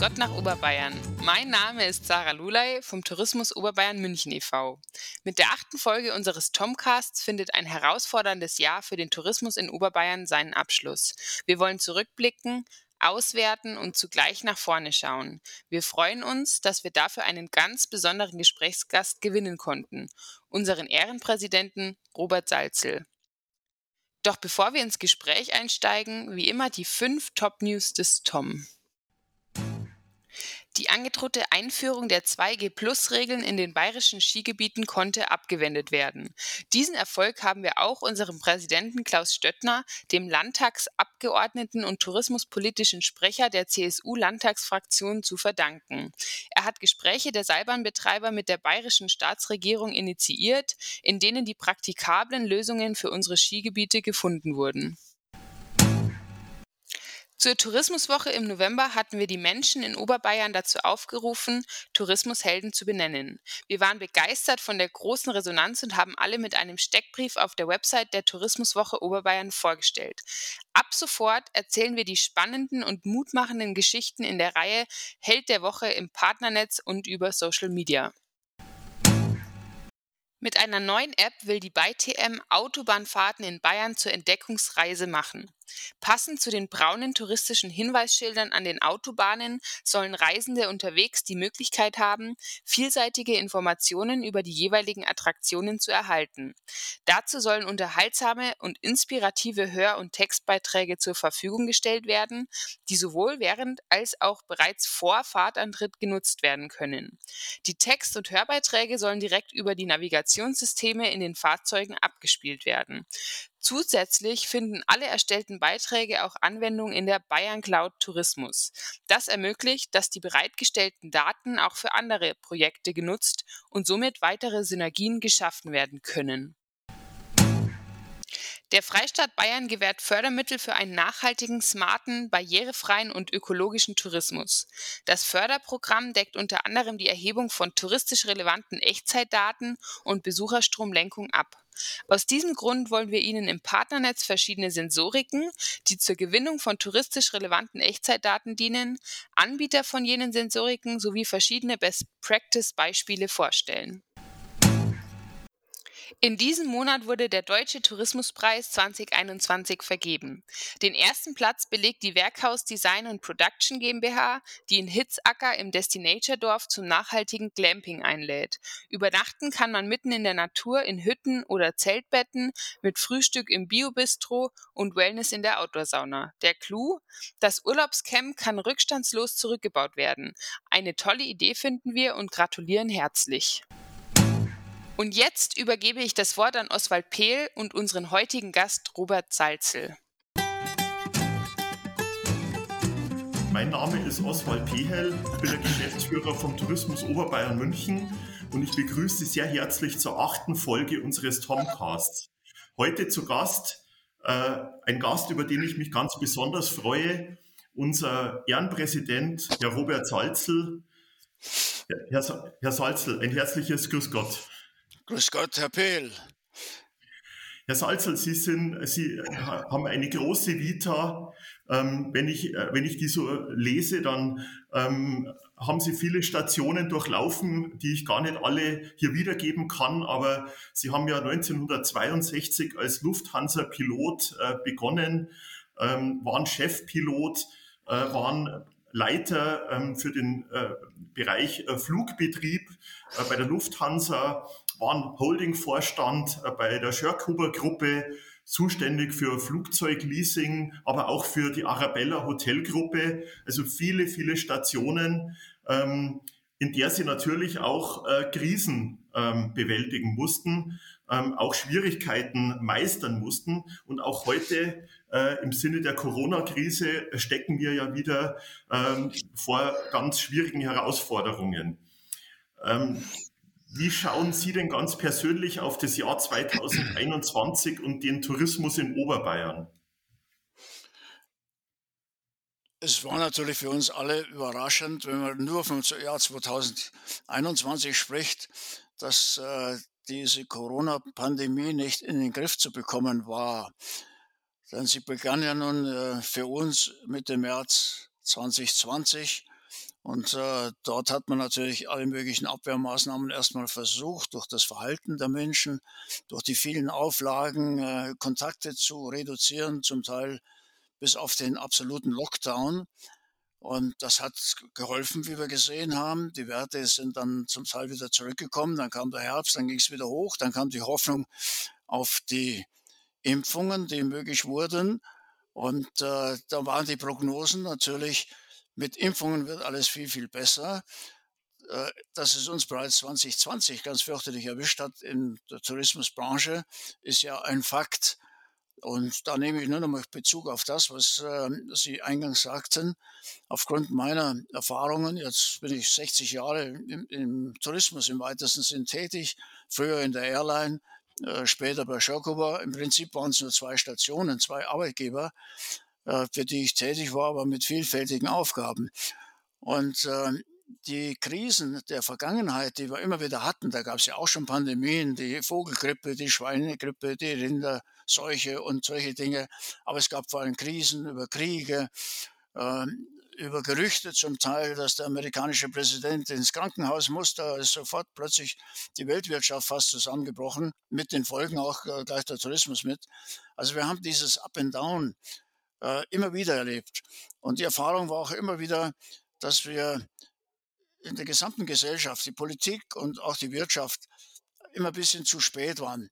Gott nach Oberbayern. Mein Name ist Sarah Lulay vom Tourismus Oberbayern München e.V. Mit der achten Folge unseres Tomcasts findet ein herausforderndes Jahr für den Tourismus in Oberbayern seinen Abschluss. Wir wollen zurückblicken, auswerten und zugleich nach vorne schauen. Wir freuen uns, dass wir dafür einen ganz besonderen Gesprächsgast gewinnen konnten, unseren Ehrenpräsidenten Robert Salzel. Doch bevor wir ins Gespräch einsteigen, wie immer die fünf Top-News des Tom. Die angedrohte Einführung der 2G-Plus-Regeln in den bayerischen Skigebieten konnte abgewendet werden. Diesen Erfolg haben wir auch unserem Präsidenten Klaus Stöttner, dem Landtagsabgeordneten und tourismuspolitischen Sprecher der CSU-Landtagsfraktion, zu verdanken. Er hat Gespräche der Seilbahnbetreiber mit der bayerischen Staatsregierung initiiert, in denen die praktikablen Lösungen für unsere Skigebiete gefunden wurden. Zur Tourismuswoche im November hatten wir die Menschen in Oberbayern dazu aufgerufen, Tourismushelden zu benennen. Wir waren begeistert von der großen Resonanz und haben alle mit einem Steckbrief auf der Website der Tourismuswoche Oberbayern vorgestellt. Ab sofort erzählen wir die spannenden und mutmachenden Geschichten in der Reihe Held der Woche im Partnernetz und über Social Media. Mit einer neuen App will die BayTM Autobahnfahrten in Bayern zur Entdeckungsreise machen. Passend zu den braunen touristischen Hinweisschildern an den Autobahnen sollen Reisende unterwegs die Möglichkeit haben, vielseitige Informationen über die jeweiligen Attraktionen zu erhalten. Dazu sollen unterhaltsame und inspirative Hör- und Textbeiträge zur Verfügung gestellt werden, die sowohl während als auch bereits vor Fahrtantritt genutzt werden können. Die Text- und Hörbeiträge sollen direkt über die Navigationssysteme in den Fahrzeugen abgespielt werden. Zusätzlich finden alle erstellten Beiträge auch Anwendung in der Bayern Cloud Tourismus. Das ermöglicht, dass die bereitgestellten Daten auch für andere Projekte genutzt und somit weitere Synergien geschaffen werden können. Der Freistaat Bayern gewährt Fördermittel für einen nachhaltigen, smarten, barrierefreien und ökologischen Tourismus. Das Förderprogramm deckt unter anderem die Erhebung von touristisch relevanten Echtzeitdaten und Besucherstromlenkung ab. Aus diesem Grund wollen wir Ihnen im Partnernetz verschiedene Sensoriken, die zur Gewinnung von touristisch relevanten Echtzeitdaten dienen, Anbieter von jenen Sensoriken sowie verschiedene Best-Practice-Beispiele vorstellen. In diesem Monat wurde der Deutsche Tourismuspreis 2021 vergeben. Den ersten Platz belegt die Werkhaus Design und Production GmbH, die in Hitzacker im Destinator-Dorf zum nachhaltigen Glamping einlädt. Übernachten kann man mitten in der Natur in Hütten oder Zeltbetten mit Frühstück im Biobistro und Wellness in der Outdoor-Sauna. Der Clou? Das Urlaubscamp kann rückstandslos zurückgebaut werden. Eine tolle Idee finden wir und gratulieren herzlich. Und jetzt übergebe ich das Wort an Oswald Pehl und unseren heutigen Gast Robert Salzel. Mein Name ist Oswald Pehel, ich bin der Geschäftsführer vom Tourismus Oberbayern München und ich begrüße Sie sehr herzlich zur achten Folge unseres Tomcasts. Heute zu Gast äh, ein Gast, über den ich mich ganz besonders freue, unser Ehrenpräsident, Herr Robert Salzel. Herr, Herr Salzel, ein herzliches Grüß Gott. Grüß Gott, Herr Pehl. Herr Salzel, Sie, sind, Sie haben eine große Vita. Ähm, wenn, ich, äh, wenn ich die so lese, dann ähm, haben Sie viele Stationen durchlaufen, die ich gar nicht alle hier wiedergeben kann. Aber Sie haben ja 1962 als Lufthansa-Pilot äh, begonnen, ähm, waren Chefpilot, äh, waren Leiter für den äh, Bereich äh, Flugbetrieb äh, bei der Lufthansa, waren Holdingvorstand äh, bei der Schörkuber Gruppe, zuständig für Flugzeugleasing, aber auch für die Arabella Hotelgruppe. Also viele, viele Stationen, ähm, in der sie natürlich auch äh, Krisen ähm, bewältigen mussten, ähm, auch Schwierigkeiten meistern mussten. Und auch heute äh, im Sinne der Corona-Krise stecken wir ja wieder ähm, vor ganz schwierigen Herausforderungen. Wie schauen Sie denn ganz persönlich auf das Jahr 2021 und den Tourismus in Oberbayern? Es war natürlich für uns alle überraschend, wenn man nur vom Jahr 2021 spricht, dass äh, diese Corona-Pandemie nicht in den Griff zu bekommen war. Denn sie begann ja nun äh, für uns mit dem März 2020 Und äh, dort hat man natürlich alle möglichen Abwehrmaßnahmen erstmal versucht, durch das Verhalten der Menschen, durch die vielen Auflagen, äh, Kontakte zu reduzieren, zum Teil bis auf den absoluten Lockdown. Und das hat geholfen, wie wir gesehen haben. Die Werte sind dann zum Teil wieder zurückgekommen. Dann kam der Herbst, dann ging es wieder hoch. Dann kam die Hoffnung auf die Impfungen, die möglich wurden. Und äh, da waren die Prognosen natürlich, mit Impfungen wird alles viel, viel besser. Äh, dass es uns bereits 2020 ganz fürchterlich erwischt hat in der Tourismusbranche, ist ja ein Fakt. Und da nehme ich nur noch mal Bezug auf das, was äh, Sie eingangs sagten. Aufgrund meiner Erfahrungen, jetzt bin ich 60 Jahre im, im Tourismus im weitesten Sinn tätig, früher in der Airline, äh, später bei Schirkowa. Im Prinzip waren es nur zwei Stationen, zwei Arbeitgeber, für die ich tätig war, aber mit vielfältigen Aufgaben. Und äh, die Krisen der Vergangenheit, die wir immer wieder hatten, da gab es ja auch schon Pandemien, die Vogelgrippe, die Schweinegrippe, die Rinderseuche und solche Dinge. Aber es gab vor allem Krisen über Kriege, äh, über Gerüchte zum Teil, dass der amerikanische Präsident ins Krankenhaus muss. Da ist sofort plötzlich die Weltwirtschaft fast zusammengebrochen, mit den Folgen auch äh, gleich der Tourismus mit. Also wir haben dieses Up and Down äh, immer wieder erlebt. Und die Erfahrung war auch immer wieder, dass wir in der gesamten Gesellschaft, die Politik und auch die Wirtschaft immer ein bisschen zu spät waren.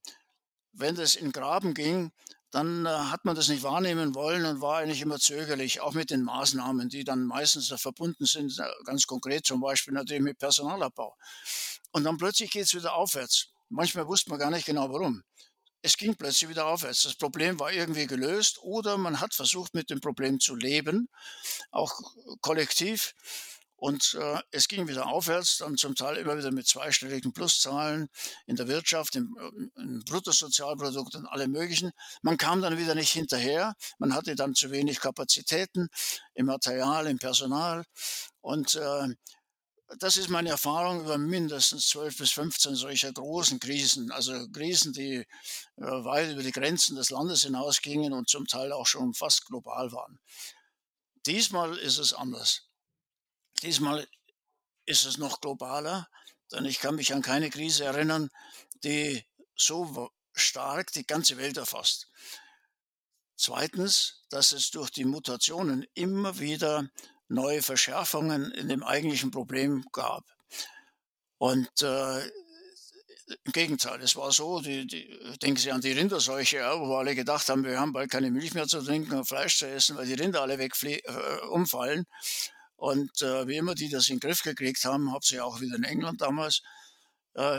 Wenn das in Graben ging, dann äh, hat man das nicht wahrnehmen wollen und war eigentlich immer zögerlich, auch mit den Maßnahmen, die dann meistens da verbunden sind, äh, ganz konkret zum Beispiel natürlich mit Personalabbau. Und dann plötzlich geht es wieder aufwärts. Manchmal wusste man gar nicht genau warum. Es ging plötzlich wieder aufwärts. Das Problem war irgendwie gelöst oder man hat versucht, mit dem Problem zu leben, auch kollektiv. Und äh, es ging wieder aufwärts, dann zum Teil immer wieder mit zweistelligen Pluszahlen in der Wirtschaft, im, äh, im Bruttosozialprodukt und allem Möglichen. Man kam dann wieder nicht hinterher. Man hatte dann zu wenig Kapazitäten im Material, im Personal. Und äh, das ist meine Erfahrung über mindestens 12 bis 15 solcher großen Krisen, also Krisen, die äh, weit über die Grenzen des Landes hinausgingen und zum Teil auch schon fast global waren. Diesmal ist es anders. Diesmal ist es noch globaler, denn ich kann mich an keine Krise erinnern, die so stark die ganze Welt erfasst. Zweitens, dass es durch die Mutationen immer wieder neue Verschärfungen in dem eigentlichen Problem gab. Und äh, im Gegenteil, es war so, die, die, denken Sie an die Rinderseuche, ja, wo alle gedacht haben, wir haben bald keine Milch mehr zu trinken und Fleisch zu essen, weil die Rinder alle weg äh, umfallen. Und äh, wie immer die das in den Griff gekriegt haben, hauptsächlich auch wieder in England damals, äh,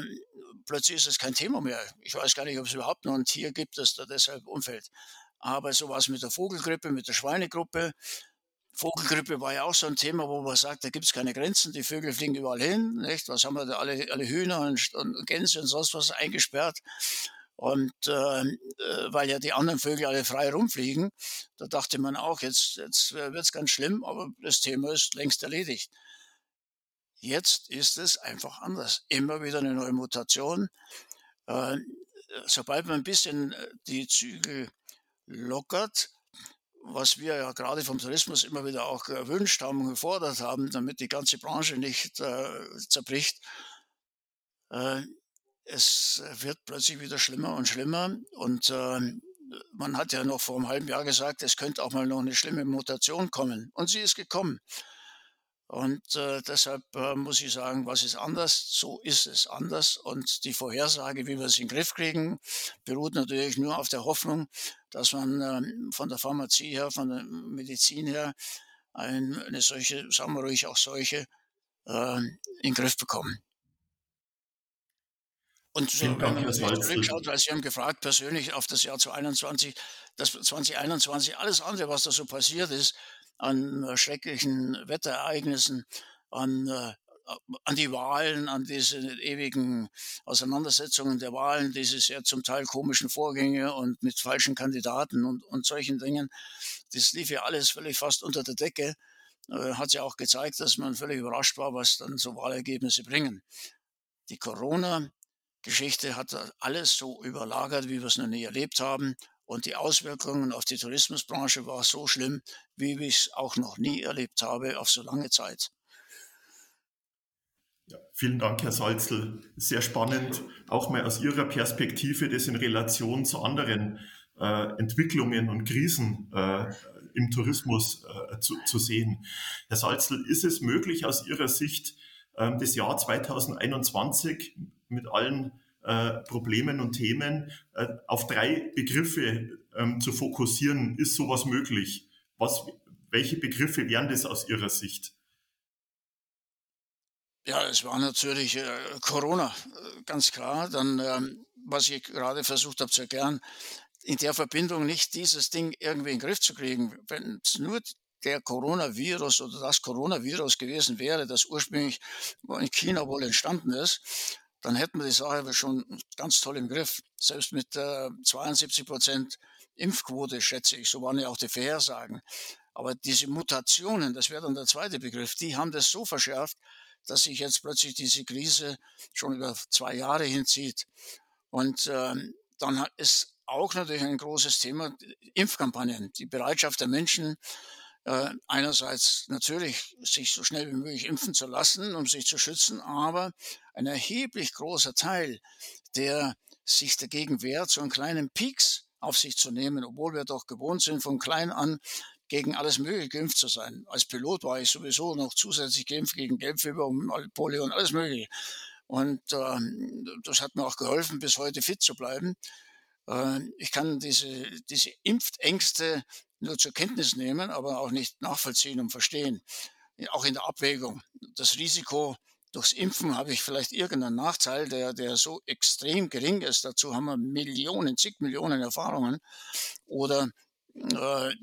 plötzlich ist es kein Thema mehr. Ich weiß gar nicht, ob es überhaupt noch ein Tier gibt, das da deshalb umfällt. Aber so war es mit der Vogelgrippe, mit der Schweinegruppe. Vogelgrippe war ja auch so ein Thema, wo man sagt, da gibt es keine Grenzen, die Vögel fliegen überall hin. Nicht? Was haben wir da alle, alle Hühner und, und Gänse und sonst was eingesperrt? Und ähm, äh, weil ja die anderen Vögel alle frei rumfliegen, da dachte man auch, jetzt, jetzt wird es ganz schlimm, aber das Thema ist längst erledigt. Jetzt ist es einfach anders. Immer wieder eine neue Mutation. Äh, sobald man ein bisschen äh, die Zügel lockert, was wir ja gerade vom Tourismus immer wieder auch gewünscht haben gefordert haben, damit die ganze Branche nicht äh, zerbricht, äh, es wird plötzlich wieder schlimmer und schlimmer. Und äh, man hat ja noch vor einem halben Jahr gesagt, es könnte auch mal noch eine schlimme Mutation kommen. Und sie ist gekommen. Und äh, deshalb äh, muss ich sagen, was ist anders? So ist es anders. Und die Vorhersage, wie wir es in den Griff kriegen, beruht natürlich nur auf der Hoffnung, dass man äh, von der Pharmazie her, von der Medizin her, ein, eine solche, sagen wir ruhig auch solche, äh, in den Griff bekommen. Und so, wenn man zurückschaut, weil Sie haben gefragt persönlich auf das Jahr 2021, das 2021, alles andere, was da so passiert ist, an äh, schrecklichen Wetterereignissen, an, äh, an die Wahlen, an diese ewigen Auseinandersetzungen der Wahlen, diese sehr zum Teil komischen Vorgänge und mit falschen Kandidaten und, und solchen Dingen. Das lief ja alles völlig fast unter der Decke. Äh, hat ja auch gezeigt, dass man völlig überrascht war, was dann so Wahlergebnisse bringen. Die Corona Geschichte hat alles so überlagert, wie wir es noch nie erlebt haben. Und die Auswirkungen auf die Tourismusbranche war so schlimm, wie ich es auch noch nie erlebt habe auf so lange Zeit. Ja, vielen Dank, Herr Salzl. Sehr spannend, auch mal aus Ihrer Perspektive das in Relation zu anderen äh, Entwicklungen und Krisen äh, im Tourismus äh, zu, zu, sehen. Herr Salzl, ist es möglich aus Ihrer Sicht, ähm, das Jahr 2021 mit allen äh, Problemen und Themen äh, auf drei Begriffe ähm, zu fokussieren? Ist sowas möglich? Was, welche Begriffe wären das aus Ihrer Sicht? Ja, es war natürlich äh, Corona, äh, ganz klar. Dann, ähm, was ich gerade versucht habe zu erklären, in der Verbindung nicht dieses Ding irgendwie in den Griff zu kriegen. Wenn es nur der Coronavirus oder das Coronavirus gewesen wäre, das ursprünglich in China wohl entstanden ist, dann hätten wir die Sache schon ganz toll im Griff. Selbst mit äh, 72 Prozent Impfquote, schätze ich, so waren ja auch die Vorhersagen. Aber diese Mutationen, das wäre dann der zweite Begriff, die haben das so verschärft, dass sich jetzt plötzlich diese Krise schon über zwei Jahre hinzieht. Und ähm, dann ist auch natürlich ein großes Thema Impfkampagnen, die Bereitschaft der Menschen, äh, einerseits natürlich sich so schnell wie möglich impfen zu lassen, um sich zu schützen, aber ein erheblich großer Teil, der sich dagegen wehrt, so einen kleinen Peaks auf sich zu nehmen, obwohl wir doch gewohnt sind, von klein an gegen alles Mögliche geimpft zu sein. Als Pilot war ich sowieso noch zusätzlich geimpft gegen Gelbfieber und Polio und alles Mögliche. Und ähm, das hat mir auch geholfen, bis heute fit zu bleiben. Äh, ich kann diese, diese Impfängste nur zur Kenntnis nehmen, aber auch nicht nachvollziehen und verstehen. Auch in der Abwägung. Das Risiko durchs Impfen habe ich vielleicht irgendeinen Nachteil, der, der so extrem gering ist. Dazu haben wir Millionen, zig Millionen Erfahrungen. Oder äh,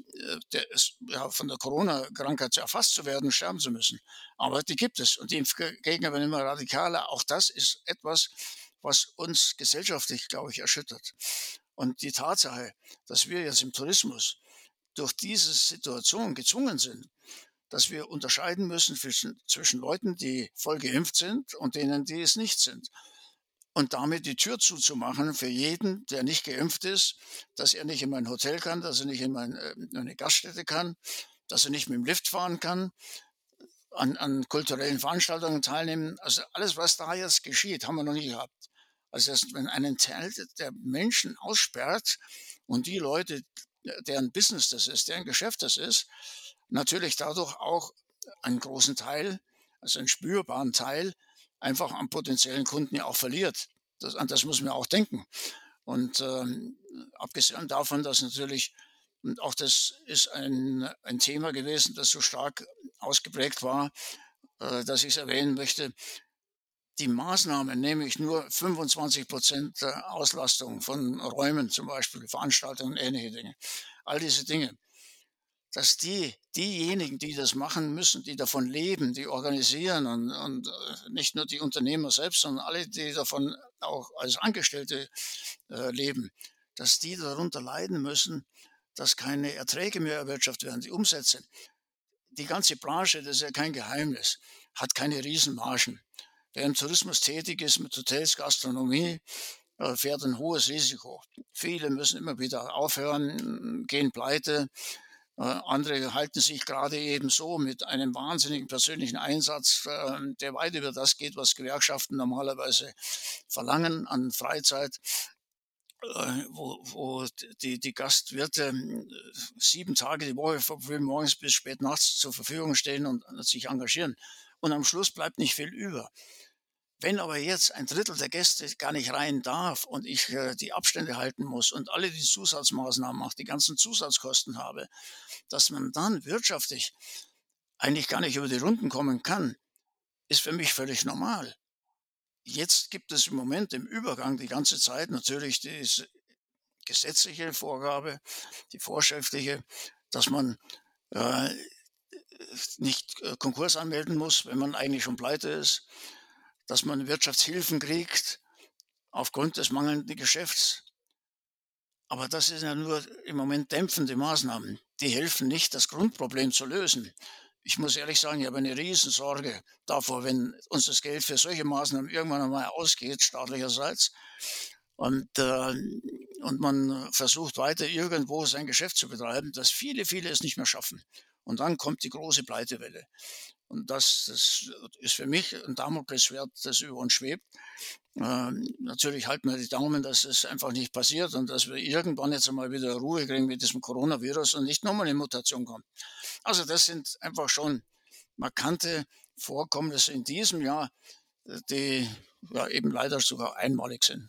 der, ja, von der Corona-Krankheit erfasst zu werden, sterben zu müssen. Aber die gibt es und die Impfgegner werden immer radikaler. Auch das ist etwas, was uns gesellschaftlich, glaube ich, erschüttert. Und die Tatsache, dass wir jetzt im Tourismus durch diese Situation gezwungen sind, dass wir unterscheiden müssen zwischen, zwischen Leuten, die voll geimpft sind und denen, die es nicht sind und damit die Tür zuzumachen für jeden, der nicht geimpft ist, dass er nicht in mein Hotel kann, dass er nicht in, mein, äh, in eine Gaststätte kann, dass er nicht mit dem Lift fahren kann, an, an kulturellen Veranstaltungen teilnehmen. Also alles, was da jetzt geschieht, haben wir noch nie gehabt. Also dass, wenn einen Teil der Menschen aussperrt und die Leute, deren Business das ist, deren Geschäft das ist, natürlich dadurch auch einen großen Teil, also einen spürbaren Teil einfach am potenziellen Kunden ja auch verliert. Das, an das muss man auch denken. Und ähm, abgesehen davon, dass natürlich, und auch das ist ein, ein Thema gewesen, das so stark ausgeprägt war, äh, dass ich es erwähnen möchte, die Maßnahmen, nämlich nur 25 Prozent Auslastung von Räumen zum Beispiel, Veranstaltungen und ähnliche Dinge, all diese Dinge, dass die, diejenigen, die das machen müssen, die davon leben, die organisieren und, und äh, nicht nur die Unternehmer selbst, sondern alle, die davon auch als Angestellte äh, leben, dass die darunter leiden müssen, dass keine Erträge mehr erwirtschaftet werden, die Umsätze. Die ganze Branche, das ist ja kein Geheimnis, hat keine Riesenmargen. Wer im Tourismus tätig ist mit Hotels, Gastronomie, äh, fährt ein hohes Risiko. Viele müssen immer wieder aufhören, gehen pleite, äh, andere halten sich gerade eben so mit einem wahnsinnigen persönlichen Einsatz, ähm, der weit über das geht, was Gewerkschaften normalerweise verlangen an Freizeit äh, wo, wo die, die Gastwirte sieben Tage die Woche von früh morgens bis spät nachts zur Verfügung stehen und sich engagieren. Und am Schluss bleibt nicht viel über. Wenn aber jetzt ein Drittel der Gäste gar nicht rein darf und ich äh, die Abstände halten muss und alle die Zusatzmaßnahmen mache, die ganzen Zusatzkosten habe, dass man dann wirtschaftlich eigentlich gar nicht über die Runden kommen kann, ist für mich völlig normal. Jetzt gibt es im Moment im Übergang die ganze Zeit natürlich diese gesetzliche Vorgabe, die vorschriftliche, dass man äh, nicht äh, Konkurs anmelden muss, wenn man eigentlich schon pleite ist dass man Wirtschaftshilfen kriegt aufgrund des mangelnden Geschäfts. Aber das sind ja nur im Moment dämpfende Maßnahmen. Die helfen nicht, das Grundproblem zu lösen. Ich muss ehrlich sagen, ich habe eine Riesensorge davor, wenn uns das Geld für solche Maßnahmen irgendwann einmal ausgeht, staatlicherseits, und, äh, und man versucht weiter irgendwo sein Geschäft zu betreiben, dass viele, viele es nicht mehr schaffen. Und dann kommt die große Pleitewelle. Und das, das ist für mich ein Damoklesschwert, das über uns schwebt. Ähm, natürlich halten wir die Daumen, dass es einfach nicht passiert und dass wir irgendwann jetzt einmal wieder Ruhe kriegen mit diesem Coronavirus und nicht nochmal eine Mutation kommt. Also das sind einfach schon markante Vorkommnisse in diesem Jahr, die ja eben leider sogar einmalig sind.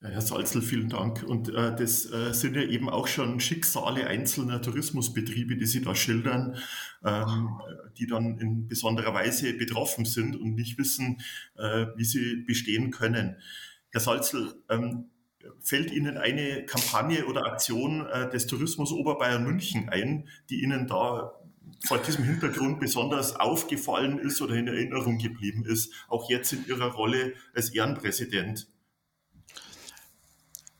Herr Salzl, vielen Dank. Und äh, das äh, sind ja eben auch schon Schicksale einzelner Tourismusbetriebe, die Sie da schildern, ähm, die dann in besonderer Weise betroffen sind und nicht wissen, äh, wie sie bestehen können. Herr Salzl, ähm, fällt Ihnen eine Kampagne oder Aktion äh, des Tourismus Oberbayern München ein, die Ihnen da vor diesem Hintergrund besonders aufgefallen ist oder in Erinnerung geblieben ist, auch jetzt in Ihrer Rolle als Ehrenpräsident?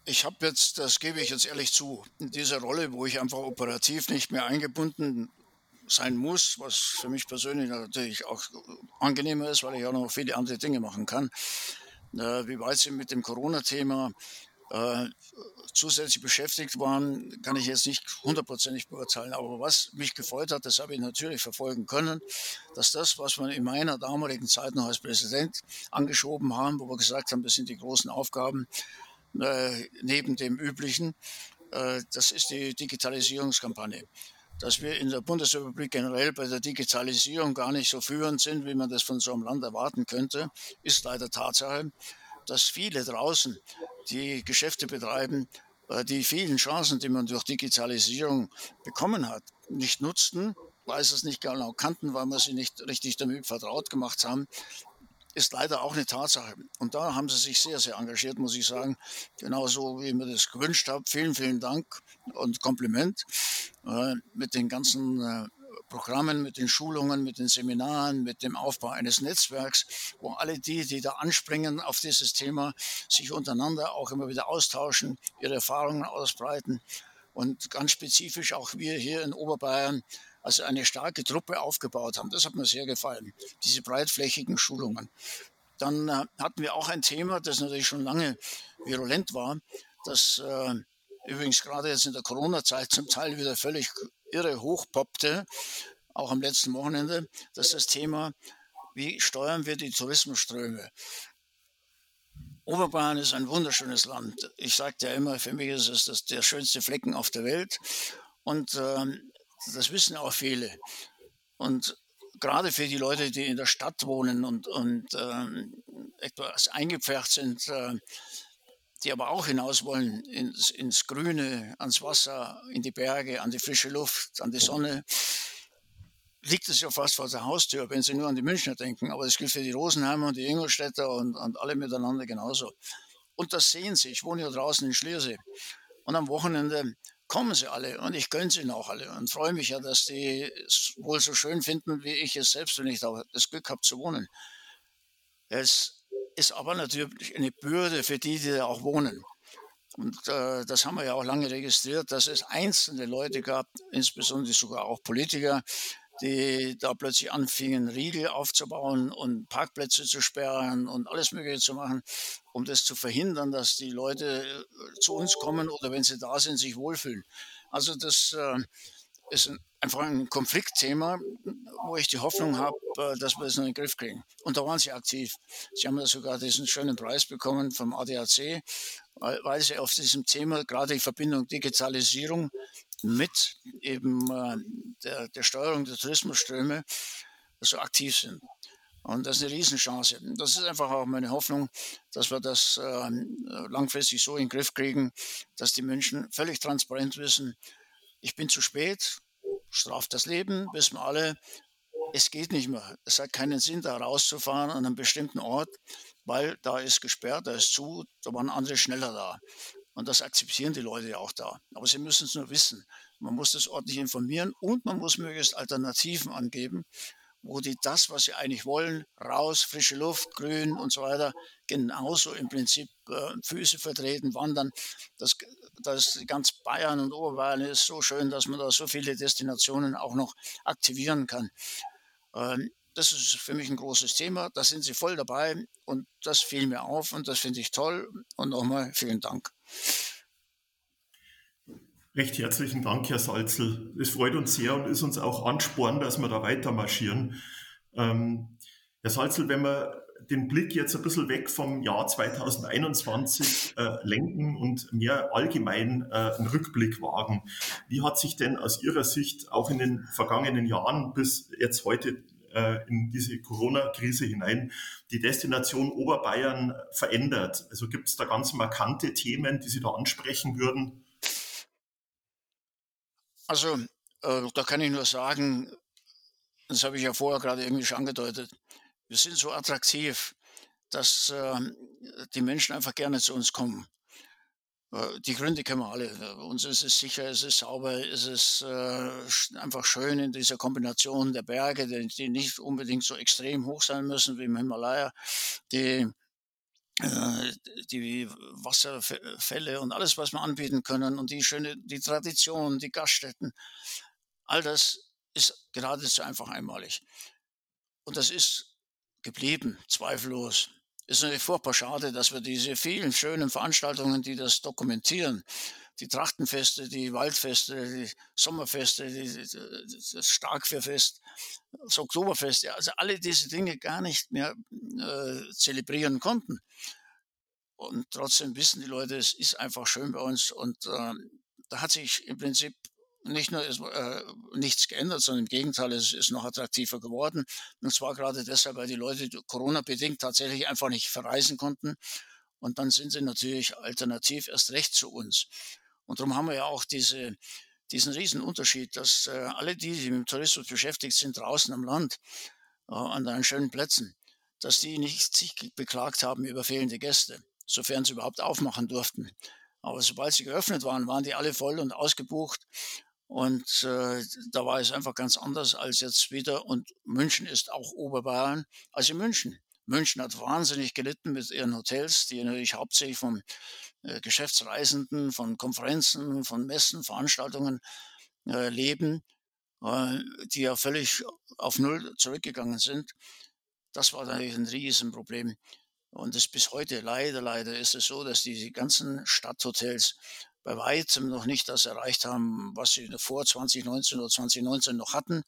Ich habe jetzt, das gebe ich jetzt ehrlich zu, in dieser Rolle, wo ich einfach operativ nicht mehr eingebunden sein muss, was für mich persönlich natürlich auch angenehmer ist, weil ich auch noch viele andere Dinge machen kann. Äh, wie weit Sie mit dem Corona-Thema äh, zusätzlich beschäftigt waren, kann ich jetzt nicht hundertprozentig beurteilen. Aber was mich gefreut hat, das habe ich natürlich verfolgen können, dass das, was wir in meiner damaligen Zeit noch als Präsident angeschoben haben, wo wir gesagt haben, das sind die großen Aufgaben, neben dem üblichen. Äh, das ist die Digitalisierungskampagne. Dass wir in der Bundesrepublik generell bei der Digitalisierung gar nicht so führend sind, wie man das von so einem Land erwarten könnte, ist leider Tatsache. Dass viele draußen, die Geschäfte betreiben, äh, die vielen Chancen, die man durch Digitalisierung bekommen hat, nicht nutzten, weil sie es nicht genau kannten, weil wir sie nicht richtig damit vertraut gemacht haben, ist leider auch eine Tatsache. Und da haben sie sich sehr, sehr engagiert, muss ich sagen. Genauso wie ich mir das gewünscht habe. Vielen, vielen Dank und Kompliment äh, mit den ganzen äh, Programmen, mit den Schulungen, mit den Seminaren, mit dem Aufbau eines Netzwerks, wo alle die, die da anspringen auf dieses Thema, sich untereinander auch immer wieder austauschen, ihre Erfahrungen ausbreiten und ganz spezifisch auch wir hier in Oberbayern also eine starke Truppe aufgebaut haben. Das hat mir sehr gefallen, diese breitflächigen Schulungen. Dann äh, hatten wir auch ein Thema, das natürlich schon lange virulent war, das äh, übrigens gerade jetzt in der Corona-Zeit zum Teil wieder völlig irre hochpoppte, auch am letzten Wochenende, das ist das Thema, wie steuern wir die Tourismusströme? Oberbayern ist ein wunderschönes Land. Ich sagte ja immer, für mich ist es das der schönste Flecken auf der Welt. Und ähm, das wissen auch viele. Und gerade für die Leute, die in der Stadt wohnen und, und ähm, etwas eingepfercht sind, äh, die aber auch hinaus wollen ins, ins Grüne, ans Wasser, in die Berge, an die frische Luft, an die Sonne, liegt es ja fast vor der Haustür, wenn Sie nur an die Münchner denken. Aber das gilt für die Rosenheimer und die Ingolstädter und, und alle miteinander genauso. Und das sehen Sie. Ich wohne ja draußen in Schliersee. Und am Wochenende kommen sie alle und ich gönne sie ihnen auch alle und freue mich ja, dass die es wohl so schön finden, wie ich es selbst, wenn ich da das Glück habe zu wohnen. Es ist aber natürlich eine Bürde für die, die da auch wohnen. Und äh, das haben wir ja auch lange registriert, dass es einzelne Leute gab, insbesondere sogar auch Politiker, die da plötzlich anfingen, Riegel aufzubauen und Parkplätze zu sperren und alles Mögliche zu machen, um das zu verhindern, dass die Leute äh, zu uns kommen oder wenn sie da sind, sich wohlfühlen. Also das äh, ist ein, einfach ein Konfliktthema, wo ich die Hoffnung habe, äh, dass wir das noch in den Griff kriegen. Und da waren sie aktiv. Sie haben ja sogar diesen schönen Preis bekommen vom ADAC, weil sie auf diesem Thema, gerade die Verbindung Digitalisierung mit eben äh, der, der Steuerung der Tourismusströme so aktiv sind. Und das ist eine Riesenchance. Das ist einfach auch meine Hoffnung, dass wir das äh, langfristig so in den Griff kriegen, dass die Menschen völlig transparent wissen, ich bin zu spät, straft das Leben, wissen wir alle, es geht nicht mehr. Es hat keinen Sinn, da rauszufahren an einem bestimmten Ort, weil da ist gesperrt, da ist zu, da waren andere schneller da. Und das akzeptieren die Leute ja auch da. Aber sie müssen es nur wissen. Man muss das ordentlich informieren und man muss möglichst Alternativen angeben, wo die das, was sie eigentlich wollen, raus, frische Luft, grün und so weiter, genauso im Prinzip äh, Füße vertreten, wandern. Das, das ganz Bayern und Oberbayern ist so schön, dass man da so viele Destinationen auch noch aktivieren kann. Ähm, das ist für mich ein großes Thema. Da sind Sie voll dabei und das fiel mir auf und das finde ich toll. Und nochmal vielen Dank. Recht herzlichen Dank, Herr Salzel. Es freut uns sehr und ist uns auch Ansporn, dass wir da weiter marschieren. Ähm, Herr Salzel, wenn wir den Blick jetzt ein bisschen weg vom Jahr 2021 äh, lenken und mehr allgemein äh, einen Rückblick wagen. Wie hat sich denn aus Ihrer Sicht auch in den vergangenen Jahren bis jetzt heute äh, in diese Corona-Krise hinein die Destination Oberbayern verändert? Also gibt es da ganz markante Themen, die Sie da ansprechen würden? Also äh, da kann ich nur sagen, das habe ich ja vorher gerade irgendwie schon angedeutet, wir sind so attraktiv, dass äh, die Menschen einfach gerne zu uns kommen. Äh, die Gründe kennen wir alle. Uns ist es sicher, es ist sauber, es ist äh, einfach schön in dieser Kombination der Berge, die, die, nicht unbedingt so extrem hoch sein müssen wie im Himalaya. Die, äh, die Wasserfälle und alles, was wir anbieten können und die schöne, die Tradition, die Gaststätten, all das ist geradezu einfach einmalig. Und das ist geblieben, zweifellos. Ist natürlich furchtbar schade, dass wir diese vielen schönen Veranstaltungen, die das dokumentieren, die Trachtenfeste, die Waldfeste, die Sommerfeste, die, das Starkfest, das Oktoberfest, ja, also alle diese Dinge gar nicht mehr äh, zelebrieren konnten. Und trotzdem wissen die Leute, es ist einfach schön bei uns. Und äh, da hat sich im Prinzip nicht nur ist, äh, nichts geändert, sondern im Gegenteil, es ist noch attraktiver geworden. Und zwar gerade deshalb, weil die Leute Corona-bedingt tatsächlich einfach nicht verreisen konnten. Und dann sind sie natürlich alternativ erst recht zu uns. Und darum haben wir ja auch diese, diesen riesen Unterschied, dass äh, alle die, die mit dem Tourismus beschäftigt sind, draußen am Land, äh, an den schönen Plätzen, dass die nicht sich beklagt haben über fehlende Gäste, sofern sie überhaupt aufmachen durften. Aber sobald sie geöffnet waren, waren die alle voll und ausgebucht. Und äh, da war es einfach ganz anders als jetzt wieder. Und München ist auch Oberbayern als in München. München hat wahnsinnig gelitten mit ihren Hotels, die natürlich hauptsächlich von äh, Geschäftsreisenden, von Konferenzen, von Messen, Veranstaltungen äh, leben, äh, die ja völlig auf Null zurückgegangen sind. Das war natürlich ein Riesenproblem. Und das bis heute, leider, leider ist es so, dass diese ganzen Stadthotels bei weitem noch nicht das erreicht haben, was sie vor 2019 oder 2019 noch hatten.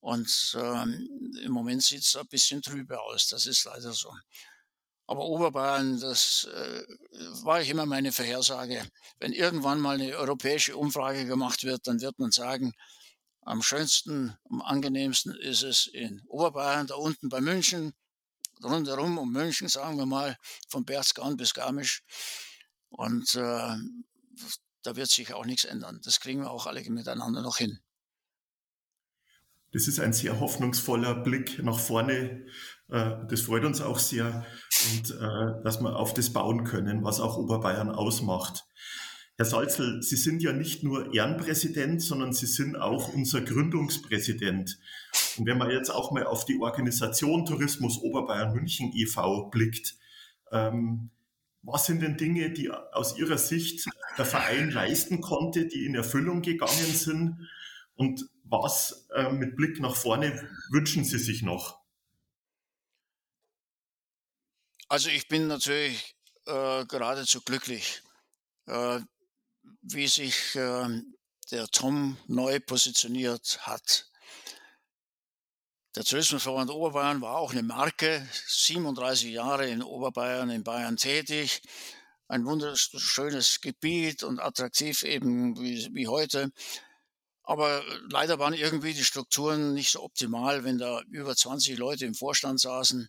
Und ähm, im Moment sieht es ein bisschen trübe aus. Das ist leider so. Aber Oberbayern, das äh, war ich immer meine Vorhersage. Wenn irgendwann mal eine europäische Umfrage gemacht wird, dann wird man sagen, am schönsten, am angenehmsten ist es in Oberbayern, da unten bei München, rundherum um München, sagen wir mal, von Berchtesgaden bis Garmisch. Und äh, da wird sich auch nichts ändern. Das kriegen wir auch alle miteinander noch hin. Das ist ein sehr hoffnungsvoller Blick nach vorne. Äh, das freut uns auch sehr und äh, dass wir auf das bauen können, was auch Oberbayern ausmacht. Herr Salzel, Sie sind ja nicht nur Ehrenpräsident, sondern Sie sind auch unser Gründungspräsident. Und wenn man jetzt auch mal auf die Organisation Tourismus Oberbayern München e.V. blickt, ähm, was sind denn Dinge, die aus Ihrer Sicht der Verein leisten konnte, die in Erfüllung gegangen sind? Und was äh, mit Blick nach vorne wünschen Sie sich noch? Also ich bin natürlich äh, geradezu glücklich, äh, wie sich äh, der Tom neu positioniert hat. Der Tourismusverband Oberbayern war auch eine Marke, 37 Jahre in Oberbayern, in Bayern tätig. Ein wunderschönes Gebiet und attraktiv eben wie, wie heute. Aber leider waren irgendwie die Strukturen nicht so optimal, wenn da über 20 Leute im Vorstand saßen.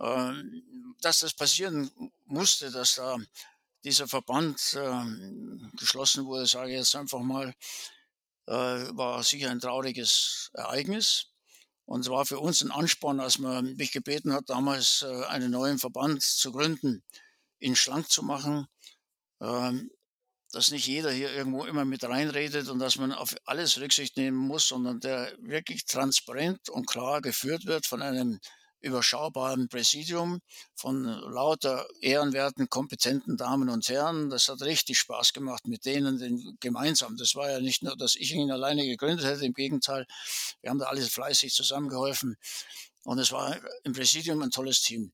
Ähm, dass das passieren musste, dass da dieser Verband ähm, geschlossen wurde, sage ich jetzt einfach mal, äh, war sicher ein trauriges Ereignis. Und es war für uns ein Ansporn, als man mich gebeten hat, damals äh, einen neuen Verband zu gründen, ihn schlank zu machen, ähm, dass nicht jeder hier irgendwo immer mit reinredet und dass man auf alles Rücksicht nehmen muss, sondern der wirklich transparent und klar geführt wird von einem überschaubaren Präsidium von lauter ehrenwerten, kompetenten Damen und Herren. Das hat richtig Spaß gemacht mit denen den, gemeinsam. Das war ja nicht nur, dass ich ihn alleine gegründet hätte, im Gegenteil, wir haben da alles fleißig zusammengeholfen. Und es war im Präsidium ein tolles Team.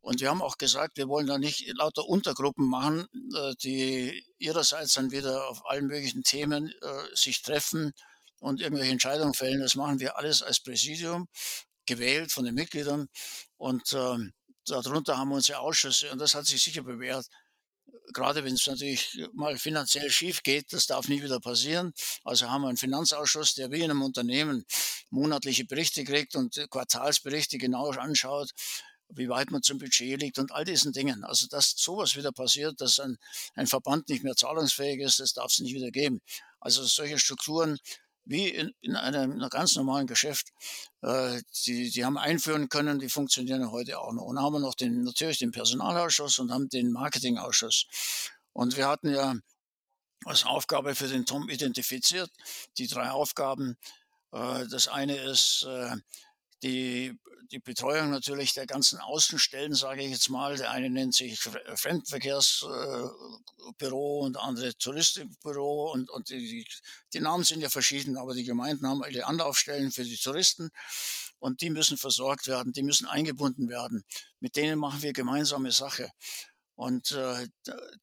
Und wir haben auch gesagt, wir wollen da nicht lauter Untergruppen machen, äh, die ihrerseits dann wieder auf allen möglichen Themen äh, sich treffen und irgendwelche Entscheidungen fällen. Das machen wir alles als Präsidium, gewählt von den Mitgliedern. Und äh, darunter haben wir unsere Ausschüsse. Und das hat sich sicher bewährt. Gerade wenn es natürlich mal finanziell schief geht, das darf nie wieder passieren. Also haben wir einen Finanzausschuss, der wie in einem Unternehmen monatliche Berichte kriegt und Quartalsberichte genau anschaut wie weit man zum Budget liegt und all diesen Dingen. Also, dass sowas wieder passiert, dass ein, ein Verband nicht mehr zahlungsfähig ist, das darf es nicht wieder geben. Also solche Strukturen wie in, in einem, einem ganz normalen Geschäft, äh, die, die haben einführen können, die funktionieren heute auch noch. Und haben wir noch den, natürlich den Personalausschuss und haben den Marketingausschuss. Und wir hatten ja als Aufgabe für den Tom identifiziert, die drei Aufgaben. Äh, das eine ist, äh, die, die Betreuung natürlich der ganzen Außenstellen, sage ich jetzt mal. Der eine nennt sich Fremdenverkehrsbüro und der andere Touristikbüro und, und die, die Namen sind ja verschieden, aber die Gemeinden haben alle Anlaufstellen für die Touristen und die müssen versorgt werden, die müssen eingebunden werden. Mit denen machen wir gemeinsame Sache. Und äh,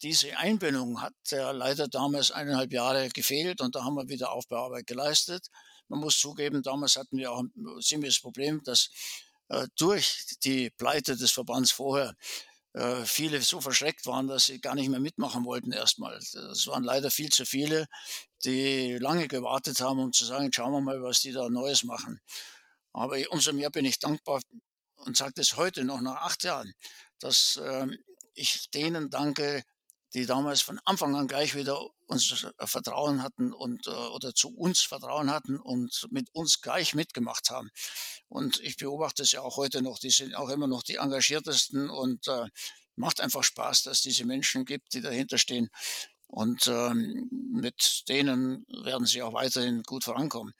diese Einbindung hat ja leider damals eineinhalb Jahre gefehlt und da haben wir wieder Aufbauarbeit geleistet. Man muss zugeben, damals hatten wir auch ein ziemliches Problem, dass äh, durch die Pleite des Verbands vorher äh, viele so verschreckt waren, dass sie gar nicht mehr mitmachen wollten erstmal. Es waren leider viel zu viele, die lange gewartet haben, um zu sagen, schauen wir mal, was die da Neues machen. Aber umso mehr bin ich dankbar und sage das heute noch nach acht Jahren, dass äh, ich denen danke, die damals von Anfang an gleich wieder uns äh, Vertrauen hatten und äh, oder zu uns Vertrauen hatten und mit uns gleich mitgemacht haben. Und ich beobachte es ja auch heute noch, die sind auch immer noch die engagiertesten und äh, macht einfach Spaß, dass es diese Menschen gibt, die dahinter stehen. Und ähm, mit denen werden sie auch weiterhin gut vorankommen.